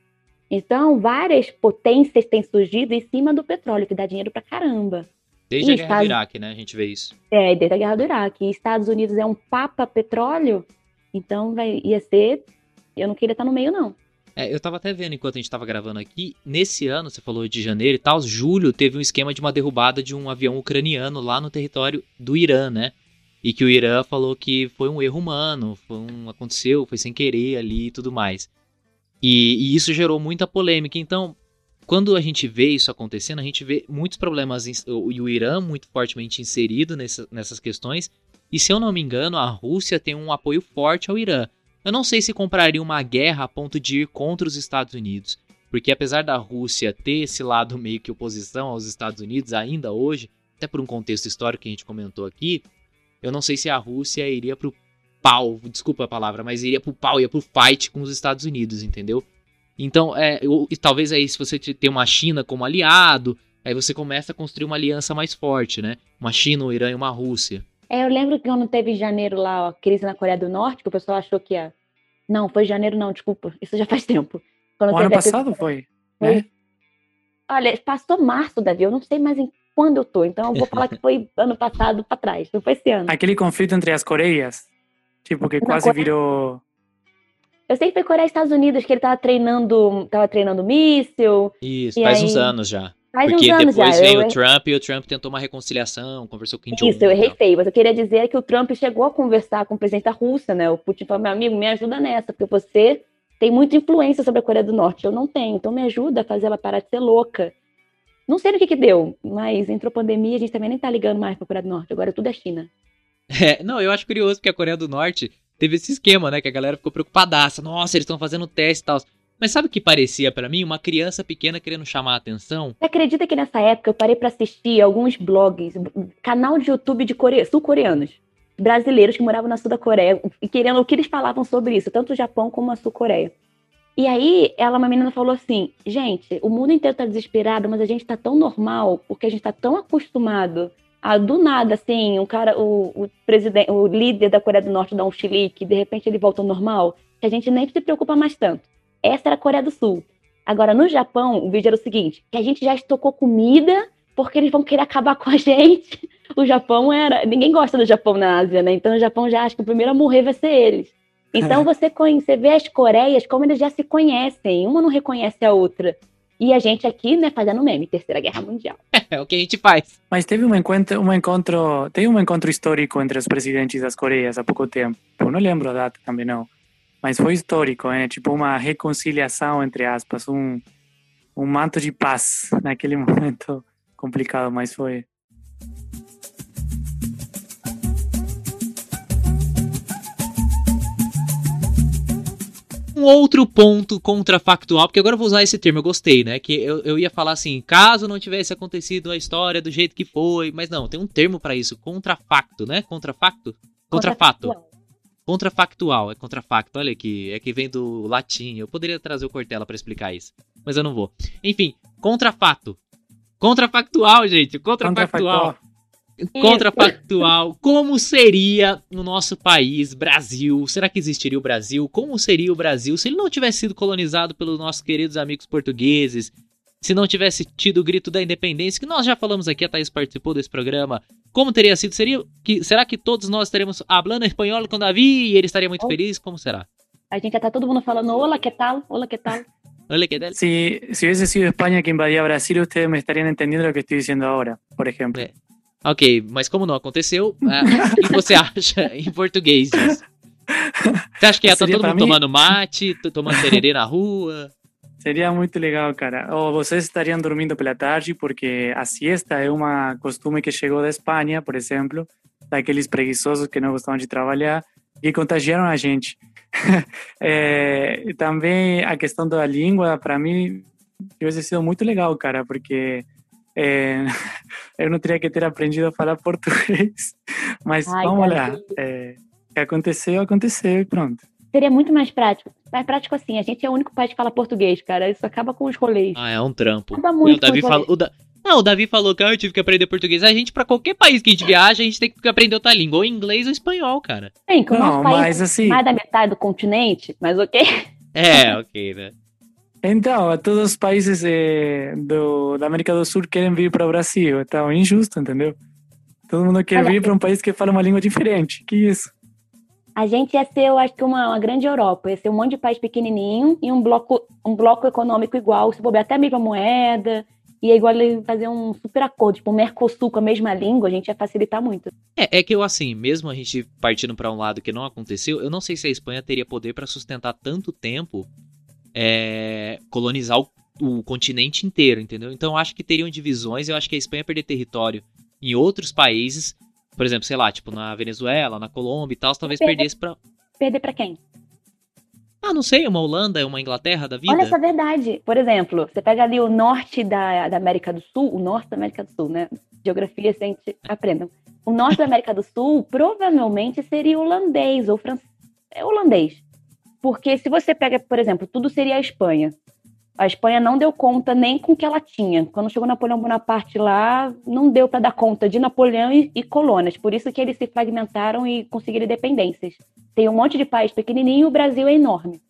Então, várias potências têm surgido em cima do petróleo, que dá dinheiro pra caramba. Desde e a guerra Estados... do Iraque, né? A gente vê isso. É, desde a guerra do Iraque. E Estados Unidos é um papa petróleo, então vai, ia ser. Eu não queria estar no meio, não. É, eu tava até vendo enquanto a gente tava gravando aqui, nesse ano, você falou de janeiro e tal, julho teve um esquema de uma derrubada de um avião ucraniano lá no território do Irã, né? E que o Irã falou que foi um erro humano, foi um, aconteceu, foi sem querer ali e tudo mais. E, e isso gerou muita polêmica. Então, quando a gente vê isso acontecendo, a gente vê muitos problemas e o Irã muito fortemente inserido nessa, nessas questões. E se eu não me engano, a Rússia tem um apoio forte ao Irã. Eu não sei se compraria uma guerra a ponto de ir contra os Estados Unidos, porque apesar da Rússia ter esse lado meio que oposição aos Estados Unidos ainda hoje, até por um contexto histórico que a gente comentou aqui, eu não sei se a Rússia iria pro pau, desculpa a palavra, mas iria pro pau, ia pro fight com os Estados Unidos, entendeu? Então, é, eu, talvez aí se você ter uma China como aliado, aí você começa a construir uma aliança mais forte, né? Uma China, um Irã e uma Rússia. É, eu lembro que quando teve em janeiro lá a crise na Coreia do Norte, que o pessoal achou que ia. Não, foi janeiro, não, desculpa. (laughs) Isso já faz tempo. Quando o ano passado crise... foi, foi. Né? Olha, passou março, Davi. Eu não sei mais em quando eu tô. Então eu vou falar que foi (laughs) ano passado para trás. Não foi esse ano. Aquele conflito entre as Coreias? Tipo, que quase Coreia... virou. Eu sei que foi Coreia e Estados Unidos, que ele tava treinando, tava treinando míssil. Isso, faz aí... uns anos já. Faz Porque depois já, veio o Trump e o Trump tentou uma reconciliação, conversou com o Kim Isso, eu errei feio, mas eu queria dizer que o Trump chegou a conversar com o presidente da Rússia, né? O Putin falou, meu amigo, me ajuda nessa, porque você tem muita influência sobre a Coreia do Norte, eu não tenho, então me ajuda a fazer ela parar de ser louca. Não sei no que que deu, mas entrou pandemia, a gente também nem tá ligando mais pra Coreia do Norte, agora tudo é China. (laughs) É, não, eu acho curioso porque a Coreia do Norte teve esse esquema, né? Que a galera ficou preocupadaça. Nossa, eles estão fazendo teste e tal. Mas sabe o que parecia para mim? Uma criança pequena querendo chamar a atenção. Você acredita que nessa época eu parei para assistir alguns blogs, canal de YouTube de core... sul-coreanos, brasileiros que moravam na sul da Coreia, e querendo o que eles falavam sobre isso, tanto o Japão como a sul-Coreia. E aí, ela, uma menina, falou assim: gente, o mundo inteiro tá desesperado, mas a gente tá tão normal, porque a gente tá tão acostumado a, do nada, assim, um cara, o, o presidente, o líder da Coreia do Norte dá um chilique, de repente ele volta ao normal, que a gente nem se preocupa mais tanto. Essa era a Coreia do Sul. Agora, no Japão, o vídeo era o seguinte: que a gente já estocou comida porque eles vão querer acabar com a (laughs) gente. O Japão era. Ninguém gosta do Japão na Ásia, né? Então o Japão já acha que o primeiro a morrer vai ser eles. Então (laughs) você, você vê as Coreias como eles já se conhecem, uma não reconhece a outra. E a gente aqui, né, fazendo meme, Terceira Guerra Mundial. (laughs) É o que a gente faz. Mas teve um encontro, um encontro, tem um encontro histórico entre os presidentes das Coreias há pouco tempo. Eu não lembro a data também não. Mas foi histórico, é tipo uma reconciliação, entre aspas, um, um manto de paz (laughs) naquele momento complicado, mas foi. Um outro ponto contrafactual, porque agora eu vou usar esse termo, eu gostei, né? Que eu, eu ia falar assim, caso não tivesse acontecido a história do jeito que foi, mas não, tem um termo para isso, contrafacto, né? Contrafacto? Contrafato. Contrafactual, é contrafacto, olha aqui, é que vem do latim. Eu poderia trazer o Cortella para explicar isso, mas eu não vou. Enfim, contrafato. Contrafactual, gente, contrafactual. Contrafactual. Como seria no nosso país, Brasil? Será que existiria o Brasil? Como seria o Brasil se ele não tivesse sido colonizado pelos nossos queridos amigos portugueses? Se não tivesse tido o grito da independência, que nós já falamos aqui, a Thaís participou desse programa, como teria sido? Seria que, será que todos nós estaremos falando espanhol com Davi e ele estaria muito oh. feliz? Como será? A gente já tá todo mundo falando olá, que tal? Olá, que tal? Olha que del... Si, si hubiese sido España que invadía Brasil, ustedes me estarían entendiendo lo que estoy diciendo ahora, por ejemplo. É. Ok, mas como não aconteceu, ah, o que você acha em português disso? (laughs) Você acha que ia estar todo mundo mim? tomando mate, tomando tererê na rua? Sería muy legal, cara. O vocês estariam dormindo pela tarde, porque a siesta é uma costume que chegou da Espanha, por exemplo, daqueles preguiçosos que não gostavam de trabalhar e contagiaram a gente. (laughs) É, e também a questão da língua, para mim, tivesse sido muito legal, cara, porque é, eu não teria que ter aprendido a falar português. (laughs) Mas Ai, vamos Davi. lá. É, que aconteceu, aconteceu e pronto. Seria muito mais prático. Mais prático assim, a gente é o único país que fala português, cara. Isso acaba com os rolês. Ah, é um trampo. Acaba E muito o Davi com os falou. o Da- Não, o Davi falou que ah, eu tive que aprender português. A gente, pra qualquer país que a gente viaja, a gente tem que aprender outra língua, ou inglês ou espanhol, cara. Bem, que o Não, nosso país mas assim. é mais da metade do continente, mas ok. É, (laughs) ok, né? Então, todos os países eh, do, da América do Sul querem vir para o Brasil. Então, é injusto, entendeu? Todo mundo quer Olha, vir para um país que fala uma língua diferente. Que isso? A gente ia ser, eu acho que, uma, uma grande Europa. Ia ser um monte de país pequenininho e um bloco, um bloco econômico igual, se bobear até a mesma moeda. E é igual fazer um super acordo, tipo, um Mercosul com a mesma língua, a gente ia facilitar muito. É, é que eu, assim, mesmo a gente partindo pra um lado que não aconteceu, eu não sei se a Espanha teria poder pra sustentar tanto tempo é, colonizar o, o continente inteiro, entendeu? Então eu acho que teriam divisões, eu acho que a Espanha ia perder território em outros países, por exemplo, sei lá, tipo na Venezuela, na Colômbia e tal, talvez Perder. perdesse pra. Perder pra quem? Ah, não sei, uma Holanda, uma Inglaterra da vida. Olha essa verdade. Por exemplo, você pega ali o norte da, da América do Sul, o norte da América do Sul, né? Geografia, gente, aprendam. O norte da América do Sul provavelmente seria holandês ou francês. É holandês. Porque se você pega, por exemplo, tudo seria a Espanha. A Espanha não deu conta nem com o que ela tinha. Quando chegou Napoleão Bonaparte lá, não deu para dar conta de Napoleão e, e colônias. Por isso que eles se fragmentaram e conseguiram independências. Tem um monte de país pequenininho o Brasil é enorme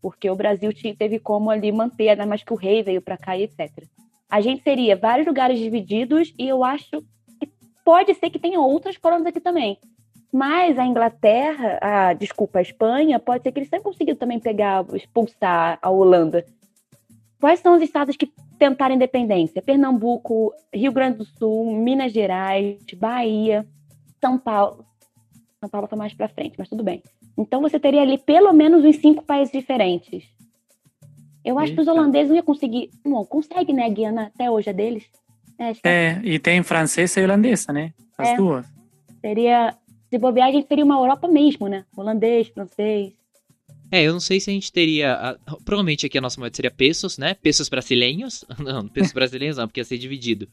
porque o Brasil te- teve como ali manter, ainda mais que o rei veio para cá e etc. A gente seria vários lugares divididos e eu acho que pode ser que tenha outras colônias aqui também. Mas a Inglaterra, a, desculpa, a Espanha, pode ser que eles tenham conseguido também pegar, expulsar a Holanda. Quais são os estados que tentaram independência? Pernambuco, Rio Grande do Sul, Minas Gerais, Bahia, São Paulo. São Paulo está mais para frente, mas tudo bem. Então você teria ali pelo menos uns cinco países diferentes. Eu acho que os Eita. holandeses não iam conseguir. Bom, consegue, né? A Guiana até hoje é deles. É, que É, e tem francesa e holandesa, né? As É. duas. seria. Se bobear, a gente teria uma Europa mesmo, né? Holandês, francês. É, eu não sei se a gente teria. a- provavelmente aqui a nossa moeda seria pesos, né? Pesos brasileiros. (laughs) Não, pesos brasileiros não, porque ia ser dividido.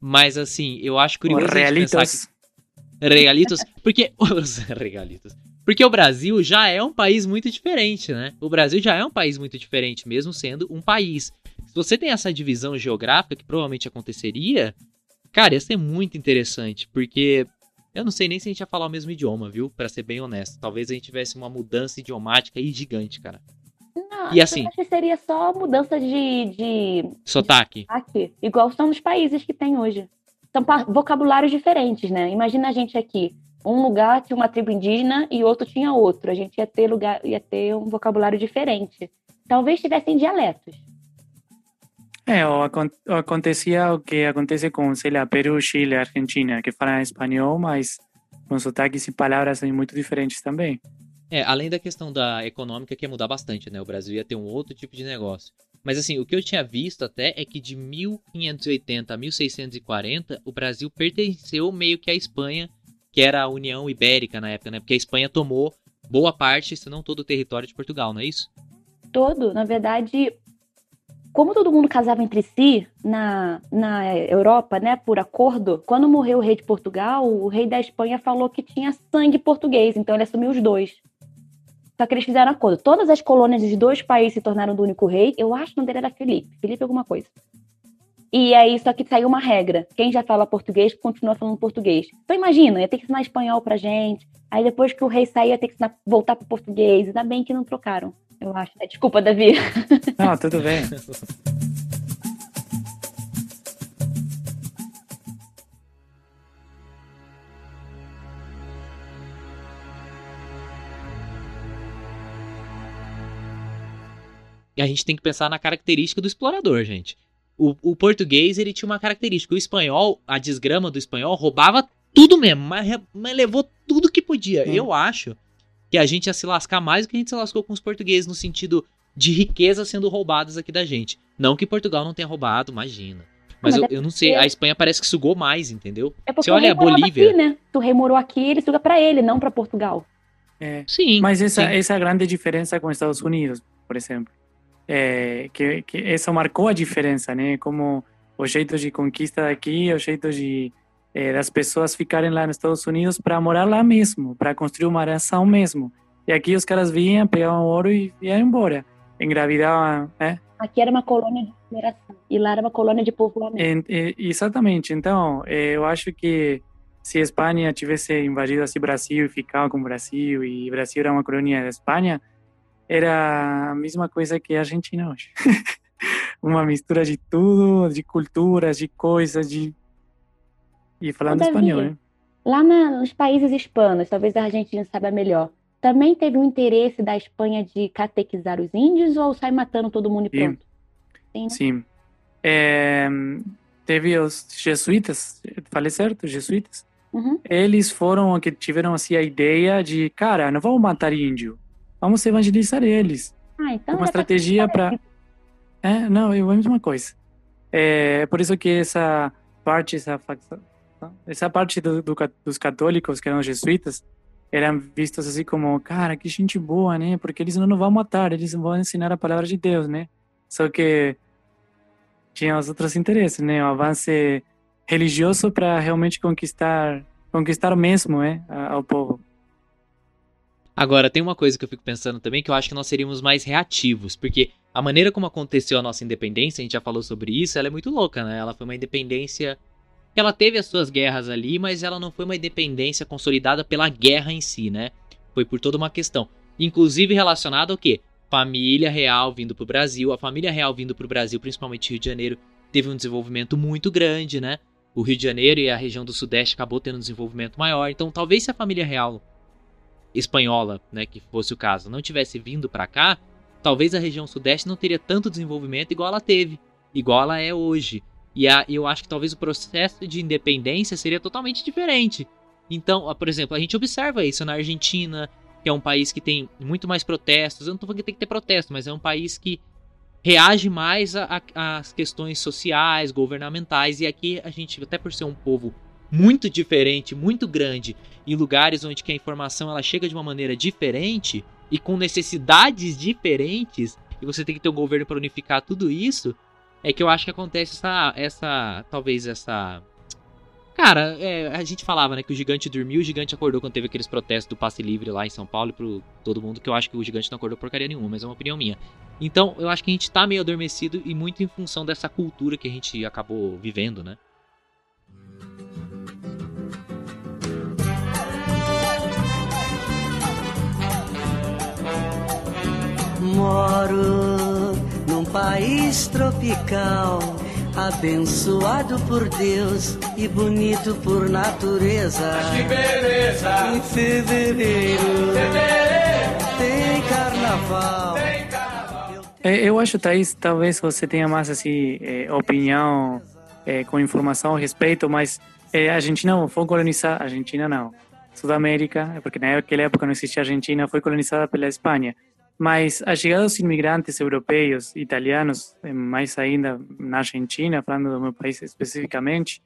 Mas assim, eu acho curioso. Realitos. que- Regalitos. Porque. (laughs) Os regalitos. Porque o Brasil já é um país muito diferente, né? O Brasil já é um país muito diferente, mesmo sendo um país. Se você tem essa divisão geográfica, que provavelmente aconteceria, cara, ia ser muito interessante, porque eu não sei nem se a gente ia falar o mesmo idioma, viu? Pra ser bem honesto. Talvez a gente tivesse uma mudança idiomática aí gigante, cara. Não, E assim? Eu acho que seria só mudança de, de Sotaque. aqui, igual são os países que tem hoje. São vocabulários diferentes, né? Imagina a gente aqui. Um lugar tinha uma tribo indígena e outro tinha outro. A gente ia ter lugar, ia ter um vocabulário diferente. Talvez tivessem dialetos. É, ou, acon- ou acontecia o que acontece com, sei lá, Peru, Chile, Argentina, que falam espanhol, mas com sotaques e palavras muito diferentes também. É, além da questão da econômica que ia mudar bastante, né? O Brasil ia ter um outro tipo de negócio. Mas assim, o que eu tinha visto até é que de 1580 a 1640, o Brasil pertenceu meio que à Espanha, que era a União Ibérica na época, né? Porque a Espanha tomou boa parte, se não todo o território de Portugal, não é isso? Todo, na verdade, como todo mundo casava entre si na, na Europa, né, por acordo, quando morreu o rei de Portugal, o rei da Espanha falou que tinha sangue português, então ele assumiu os dois. Só que eles fizeram acordo. Todas as colônias dos dois países se tornaram do único rei. Eu acho que o nome dele era Felipe. Felipe alguma coisa. E aí, só que saiu uma regra. Quem já fala português, continua falando português. Então imagina, ia ter que ensinar espanhol pra gente. Aí depois que o rei sair, ia ter que voltar pro português. Ainda bem que não trocaram, eu acho. né? Desculpa, Davi. (laughs) Não, tudo bem. a gente tem que pensar na característica do explorador, gente. O, o, português, ele tinha uma característica. O espanhol, a desgrama do espanhol, roubava tudo mesmo, mas, mas levou tudo que podia. Hum. Eu acho que a gente ia se lascar mais do que a gente se lascou com os portugueses, no sentido de riqueza sendo roubadas aqui da gente. Não que Portugal não tenha roubado, imagina. Mas, mas eu, eu, não sei, a Espanha parece que sugou mais, entendeu? É porque Você olha a Bolívia. Aqui, né? Tu remorou aqui, ele suga para ele, não para Portugal. É. Sim. Mas essa, sim. essa é a grande diferença com os Estados Unidos, por exemplo. É, que, que essa marcou a diferença, né? Como o jeito de conquista daqui, o jeito de é, das pessoas ficarem lá nos Estados Unidos para morar lá mesmo, para construir uma nação mesmo. E aqui os caras vinham, pegavam ouro e iam embora, engravidavam, né? Aqui era uma colônia de mineração e lá era uma colônia de povoamento. É, exatamente. Então, eu acho que se a Espanha tivesse invadido assim Brasil e ficava com o Brasil e o Brasil era uma colônia da Espanha, era a mesma coisa que a Argentina hoje. (laughs) uma mistura de tudo, de culturas, de coisas, de e falando Davi, espanhol, né? Lá na, nos países hispanos, talvez a Argentina saiba melhor, também teve um interesse da Espanha de catequizar os índios ou sai matando todo mundo e pronto? Sim. Né? Sim. É, teve os jesuítas, falei certo? Jesuítas? Uhum. Eles foram que tiveram assim a ideia de, cara, não vamos matar índio, vamos evangelizar eles. Ah, então uma estratégia para é, não, é a mesma coisa. É por isso que essa parte, essa essa parte do, do, dos católicos, que eram jesuítas, eram vistos assim como, cara, que gente boa, né? Porque eles não vão matar, eles vão ensinar a palavra de Deus, né? Só que tinha os outros interesses, né? O avanço religioso para realmente conquistar, conquistar mesmo, né? Ao povo. Agora, tem uma coisa que eu fico pensando também, que eu acho que nós seríamos mais reativos, porque a maneira como aconteceu a nossa independência, a gente já falou sobre isso, ela é muito louca, né? Ela foi uma independência ela teve as suas guerras ali, mas ela não foi uma independência consolidada pela guerra em si, né? Foi por toda uma questão. Inclusive relacionada ao quê? Família real vindo pro Brasil. A família real vindo pro Brasil, principalmente Rio de Janeiro, teve um desenvolvimento muito grande, né? O Rio de Janeiro e a região do Sudeste acabou tendo um desenvolvimento maior. Então, talvez se a família real espanhola, né, que fosse o caso, não tivesse vindo para cá, talvez a região Sudeste não teria tanto desenvolvimento igual ela teve, igual ela é hoje. E a, eu acho que talvez o processo de independência seria totalmente diferente. Então, por exemplo, a gente observa isso na Argentina, que é um país muito mais protestos. Eu não estou falando que tem que ter protesto, mas é um país que reage mais às questões sociais, governamentais. E aqui a gente, até por ser um povo muito diferente, muito grande, em lugares onde a informação ela chega de uma maneira diferente e com necessidades diferentes, e você tem que ter um governo para unificar tudo isso, é que eu acho que acontece essa. essa talvez essa. Cara, é, a gente falava, né, que o gigante dormiu, o gigante acordou quando teve aqueles protestos do passe livre lá em São Paulo pro todo mundo, que eu acho que o gigante não acordou porcaria nenhuma, mas é uma opinião minha. Então, eu acho que a gente tá meio adormecido e muito em função dessa cultura que a gente acabou vivendo, né? País tropical, abençoado por Deus e bonito por natureza. Mas que beleza! Em fevereiro, fevereiro tem carnaval. Tem carnaval. É, eu acho, Thaís, talvez você tenha mais assim, é, opinião é, com informação a respeito, mas é, a Argentina foi colonizada, Argentina não, Sudamérica, porque naquela época não existia Argentina, foi colonizada pela Espanha. Mas a chegada dos imigrantes europeus, italianos, eh, mais ainda na Argentina, falando do meu país especificamente,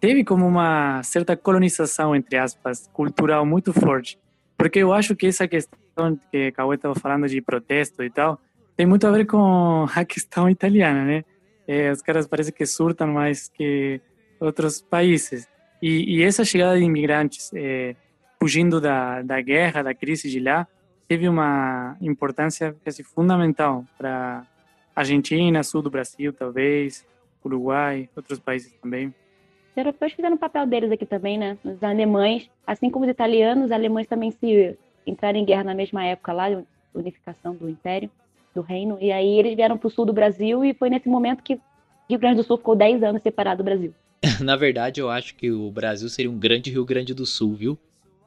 teve como uma certa colonização, entre aspas, cultural muito forte. Porque eu acho que essa questão que Cauê estava falando de protesto e tal, tem muito a ver com (laughs) a questão italiana, né? É, os caras parecem que surtam mais que outros países. E, e essa chegada de imigrantes, é, fugindo da, da guerra, da crise de lá, teve uma importância assim, fundamental para Argentina, sul do Brasil, talvez, Uruguai, outros países também. Os europeus fizeram o papel deles aqui também, né? Os alemães, assim como os italianos, os alemães também se entraram em guerra na mesma época lá, unificação do Império, do Reino, e aí eles vieram para o sul do Brasil e foi nesse momento que Rio Grande do Sul ficou 10 anos separado do Brasil. (laughs) Na verdade, eu acho que o Brasil seria um grande Rio Grande do Sul, viu?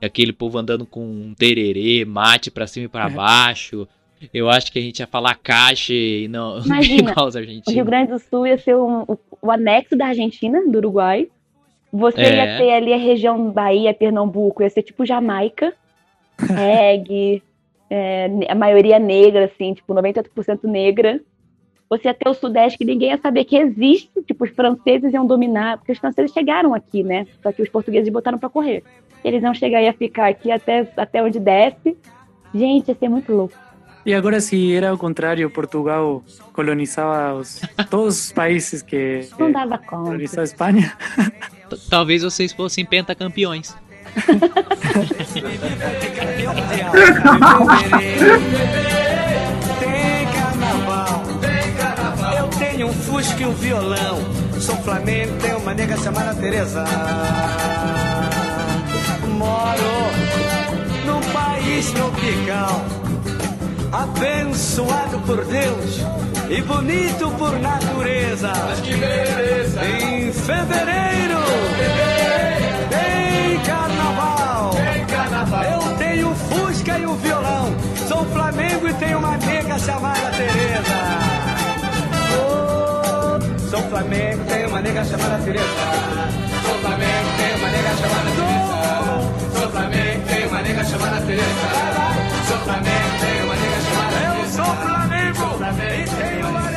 Aquele povo andando com um tererê, mate para cima e para é. baixo, Eu acho que a gente ia falar caixa e não, (laughs) Imagina, igual os O Rio argentinos. Grande do Sul ia ser um- o, o anexo da Argentina, do Uruguai. Você É. ia ter ali a região Bahia, Pernambuco, ia ser tipo Jamaica, (laughs) reggae, é, a maioria negra, assim, tipo 98% negra. Você ia ter o Sudeste que ninguém ia saber que existe, tipo, os franceses iam dominar, porque os franceses chegaram aqui, né? Só que os portugueses botaram pra correr. Eles iam chegar e ia ficar aqui até, até onde desce. Gente, ia ser muito louco. E agora, se era ao contrário, Portugal colonizava os, (laughs) todos os países que Não dava colonizou conta. a Espanha. Talvez vocês fossem pentacampeões. (laughs) (laughs) tenho um fusca e um violão. Sou flamengo, tenho uma nega chamada Teresa. Moro num país tropical, abençoado por Deus e bonito por natureza. Mas que beleza. Em fevereiro tem carnaval. Eu tenho um Fusca e um violão. Sou Flamengo e tenho uma nega chamada Flamengo tem uma nega chamada Teresa. Sou Flamengo tem uma nega chamada Teresa. Sou Flamengo tem uma nega chamada Teresa. Sou Flamengo tem uma nega chamada Teresa. Eu sou Flamengo e tenho uma